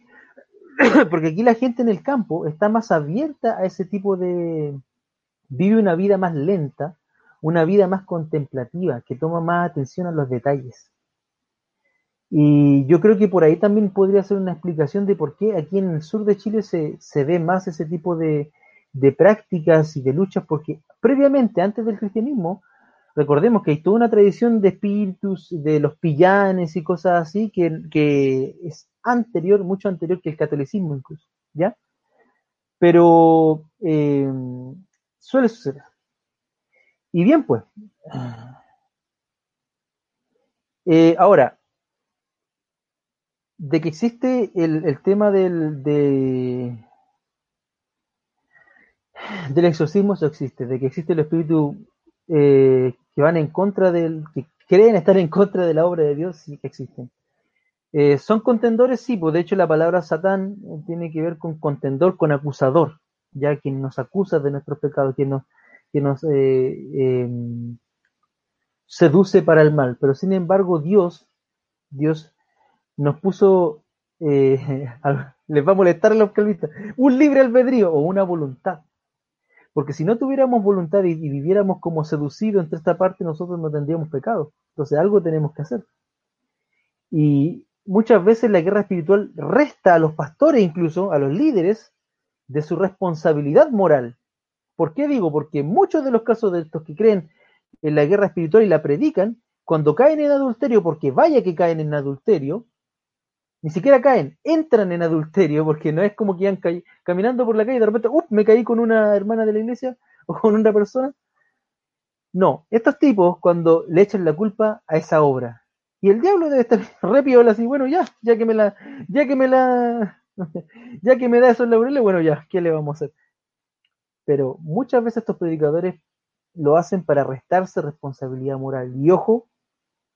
[clears throat] porque aquí la gente en el campo está más abierta a ese tipo de... vive una vida más lenta, una vida más contemplativa, que toma más atención a los detalles. Y yo creo que por ahí también podría ser una explicación de por qué aquí en el sur de Chile se, se ve más ese tipo de, de prácticas y de luchas, porque previamente, antes del cristianismo, recordemos que hay toda una tradición de espíritus, de los pillanes y cosas así, que, es anterior, mucho anterior que el catolicismo incluso, ¿ya? Pero eh, suele suceder. Y bien, pues. Eh, ahora, de que existe el, el tema del, de, del exorcismo eso existe, de que existe el espíritu eh, que van en contra del, que creen estar en contra de la obra de Dios, sí que existen. Eh, ¿Son contendores? Sí, pues de hecho la palabra Satán tiene que ver con contendor, con acusador, ya quien nos acusa de nuestros pecados, quien nos, quien nos em, seduce para el mal. Pero sin embargo Dios, Dios nos puso, [laughs] les va a molestar a los calvistas, un libre albedrío o una voluntad. Porque si no tuviéramos voluntad y, viviéramos como seducidos entre esta parte, nosotros no tendríamos pecado. Entonces algo tenemos que hacer. Y muchas veces la guerra espiritual resta a los pastores, incluso a los líderes, de su responsabilidad moral. ¿Por qué digo? Porque muchos de los casos de estos que creen en la guerra espiritual y la predican, cuando caen en adulterio, porque vaya que caen en adulterio, ni siquiera caen, entran en adulterio, porque no es como que iban caminando por la calle y de repente, ¡up! me caí con una hermana de la iglesia [laughs] o con una persona. No, estos tipos cuando le echan la culpa a esa obra. Y el diablo debe estar [laughs] repiola así, bueno, ya, ya que me la, ya que me la, [laughs] ya que me da esos laureles, bueno, ya, ¿qué le vamos a hacer? Pero muchas veces estos predicadores lo hacen para restarse responsabilidad moral. Y ojo,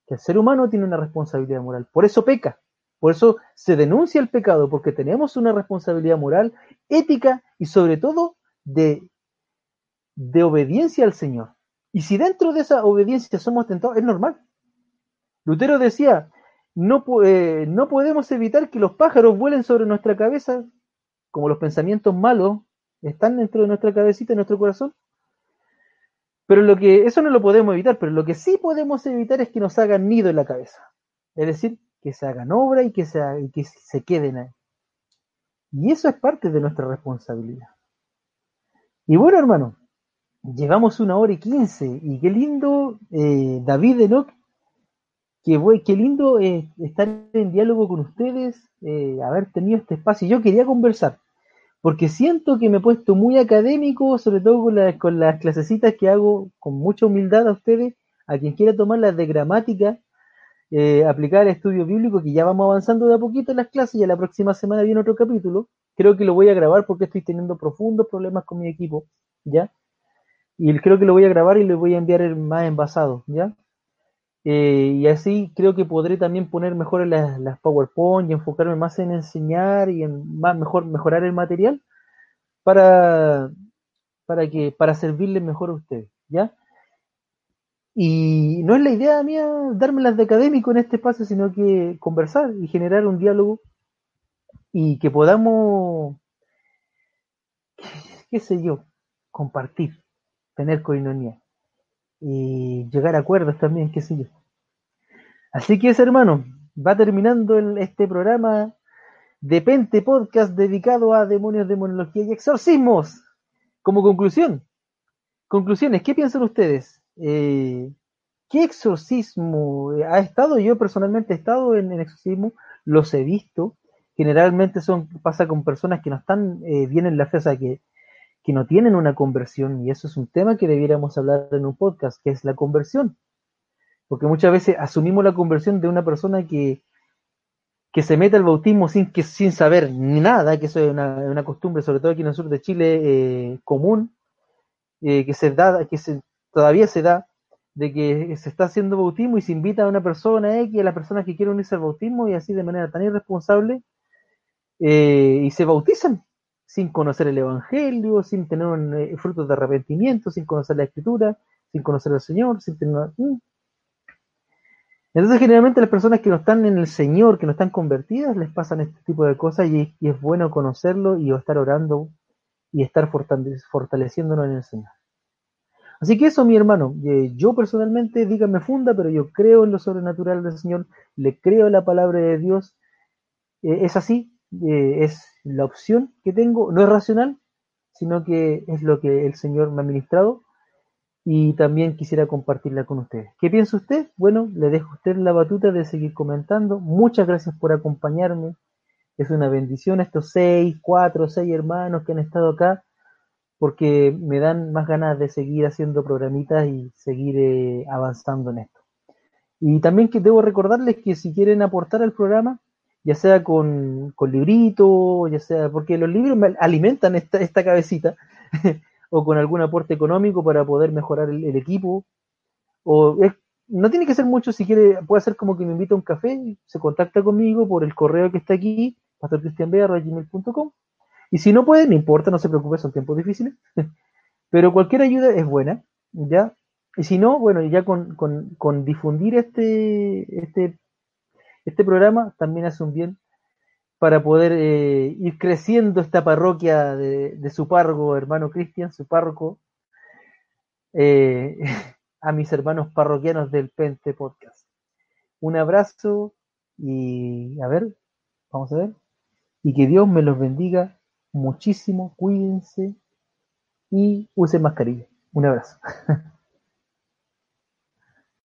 que el ser humano tiene una responsabilidad moral. Por eso peca. Por eso se denuncia el pecado, porque tenemos una responsabilidad moral, ética y sobre todo de, de obediencia al Señor. Y si dentro de esa obediencia somos tentados, es normal. Lutero decía, no, eh, no podemos evitar que los pájaros vuelen sobre nuestra cabeza, como los pensamientos malos están dentro de nuestra cabecita, en nuestro corazón. Pero lo que, eso no lo podemos evitar, pero lo que sí podemos evitar es que nos hagan nido en la cabeza. Es decir, que se hagan obra y que se, y que se queden ahí. Y eso es parte de nuestra responsabilidad. Y bueno, hermano, llevamos una hora y quince, y qué lindo, eh, David Enoch, qué, qué lindo eh, estar en diálogo con ustedes, eh, haber tenido este espacio. Yo quería conversar, porque siento que me he puesto muy académico, sobre todo con, las clasecitas que hago con mucha humildad a ustedes, a quien quiera tomar las de gramática, eh, aplicar el estudio bíblico, que ya vamos avanzando de a poquito en las clases, y la próxima semana viene otro capítulo. Creo que lo voy a grabar porque estoy teniendo profundos problemas con mi equipo, ¿ya? Y creo que lo voy a grabar y lo voy a enviar más envasado, ¿ya? Eh, y así creo que podré también poner mejor las, las, PowerPoint y enfocarme más en enseñar y en más mejor mejorar el material para, para que para servirles mejor a ustedes, ¿ya? Y no es la idea mía darme las de académico en este espacio, sino que conversar y generar un diálogo y que podamos, qué sé yo, compartir, tener coinonía y llegar a acuerdos también, qué sé yo. Así que es hermano, va terminando este programa de Pente Podcast dedicado a demonios, demonología y exorcismos. Como conclusión, conclusiones, ¿qué piensan ustedes? Eh, ¿Qué exorcismo ha estado? Yo personalmente he estado en, en exorcismo, los he visto. Generalmente son pasa con personas que no están eh, bien en la fe, o sea, que, que no tienen una conversión, y eso es un tema que debiéramos hablar en un podcast, que es la conversión. Porque muchas veces asumimos la conversión de una persona que, que se mete al bautismo sin, que, sin saber nada, que eso es una, una costumbre, sobre todo aquí en el sur de Chile, eh, común, eh, que se da, que se, todavía se da, de que se está haciendo bautismo y se invita a una persona X, a las personas que quieren unirse al bautismo, y así de manera tan irresponsable, eh, y se bautizan sin conocer el Evangelio, sin tener eh, frutos de arrepentimiento, sin conocer la Escritura, sin conocer al Señor, sin tener... Mm. Entonces generalmente las personas que no están en el Señor, que no están convertidas, les pasan este tipo de cosas y, y es bueno conocerlo y estar orando y estar fortaleciéndonos en el Señor. Así que eso, mi hermano, eh, yo personalmente, dígame funda, pero yo creo en lo sobrenatural del Señor, le creo la palabra de Dios, eh, es así, eh, es la opción que tengo, no es racional, sino que es lo que el Señor me ha ministrado y también quisiera compartirla con ustedes. ¿Qué piensa usted? Bueno, le dejo a usted la batuta de seguir comentando. Muchas gracias por acompañarme. Es una bendición estos seis, cuatro, seis hermanos que han estado acá, porque me dan más ganas de seguir haciendo programitas y seguir eh, avanzando en esto. Y también que debo recordarles que si quieren aportar al programa, ya sea con, con libritos, ya sea, porque los libros me alimentan esta, esta cabecita, [laughs] o con algún aporte económico para poder mejorar el, equipo, o es, no tiene que ser mucho, si quiere, puede ser como que me invita a un café, se contacta conmigo por el correo que está aquí, pastorcristianbr.gmail.com, y si no puede, no importa, no se preocupe, son tiempos difíciles, [laughs] pero cualquier ayuda es buena, ¿ya? Y si no, bueno, ya con, con, con difundir este, este este programa también hace un bien para poder eh, ir creciendo esta parroquia de, su párroco, hermano Cristian, su párroco, eh, [laughs] a mis hermanos parroquianos del Pente Podcast. Un abrazo y a ver, vamos a ver, y que Dios me los bendiga muchísimo, cuídense y usen mascarilla. Un abrazo. [laughs]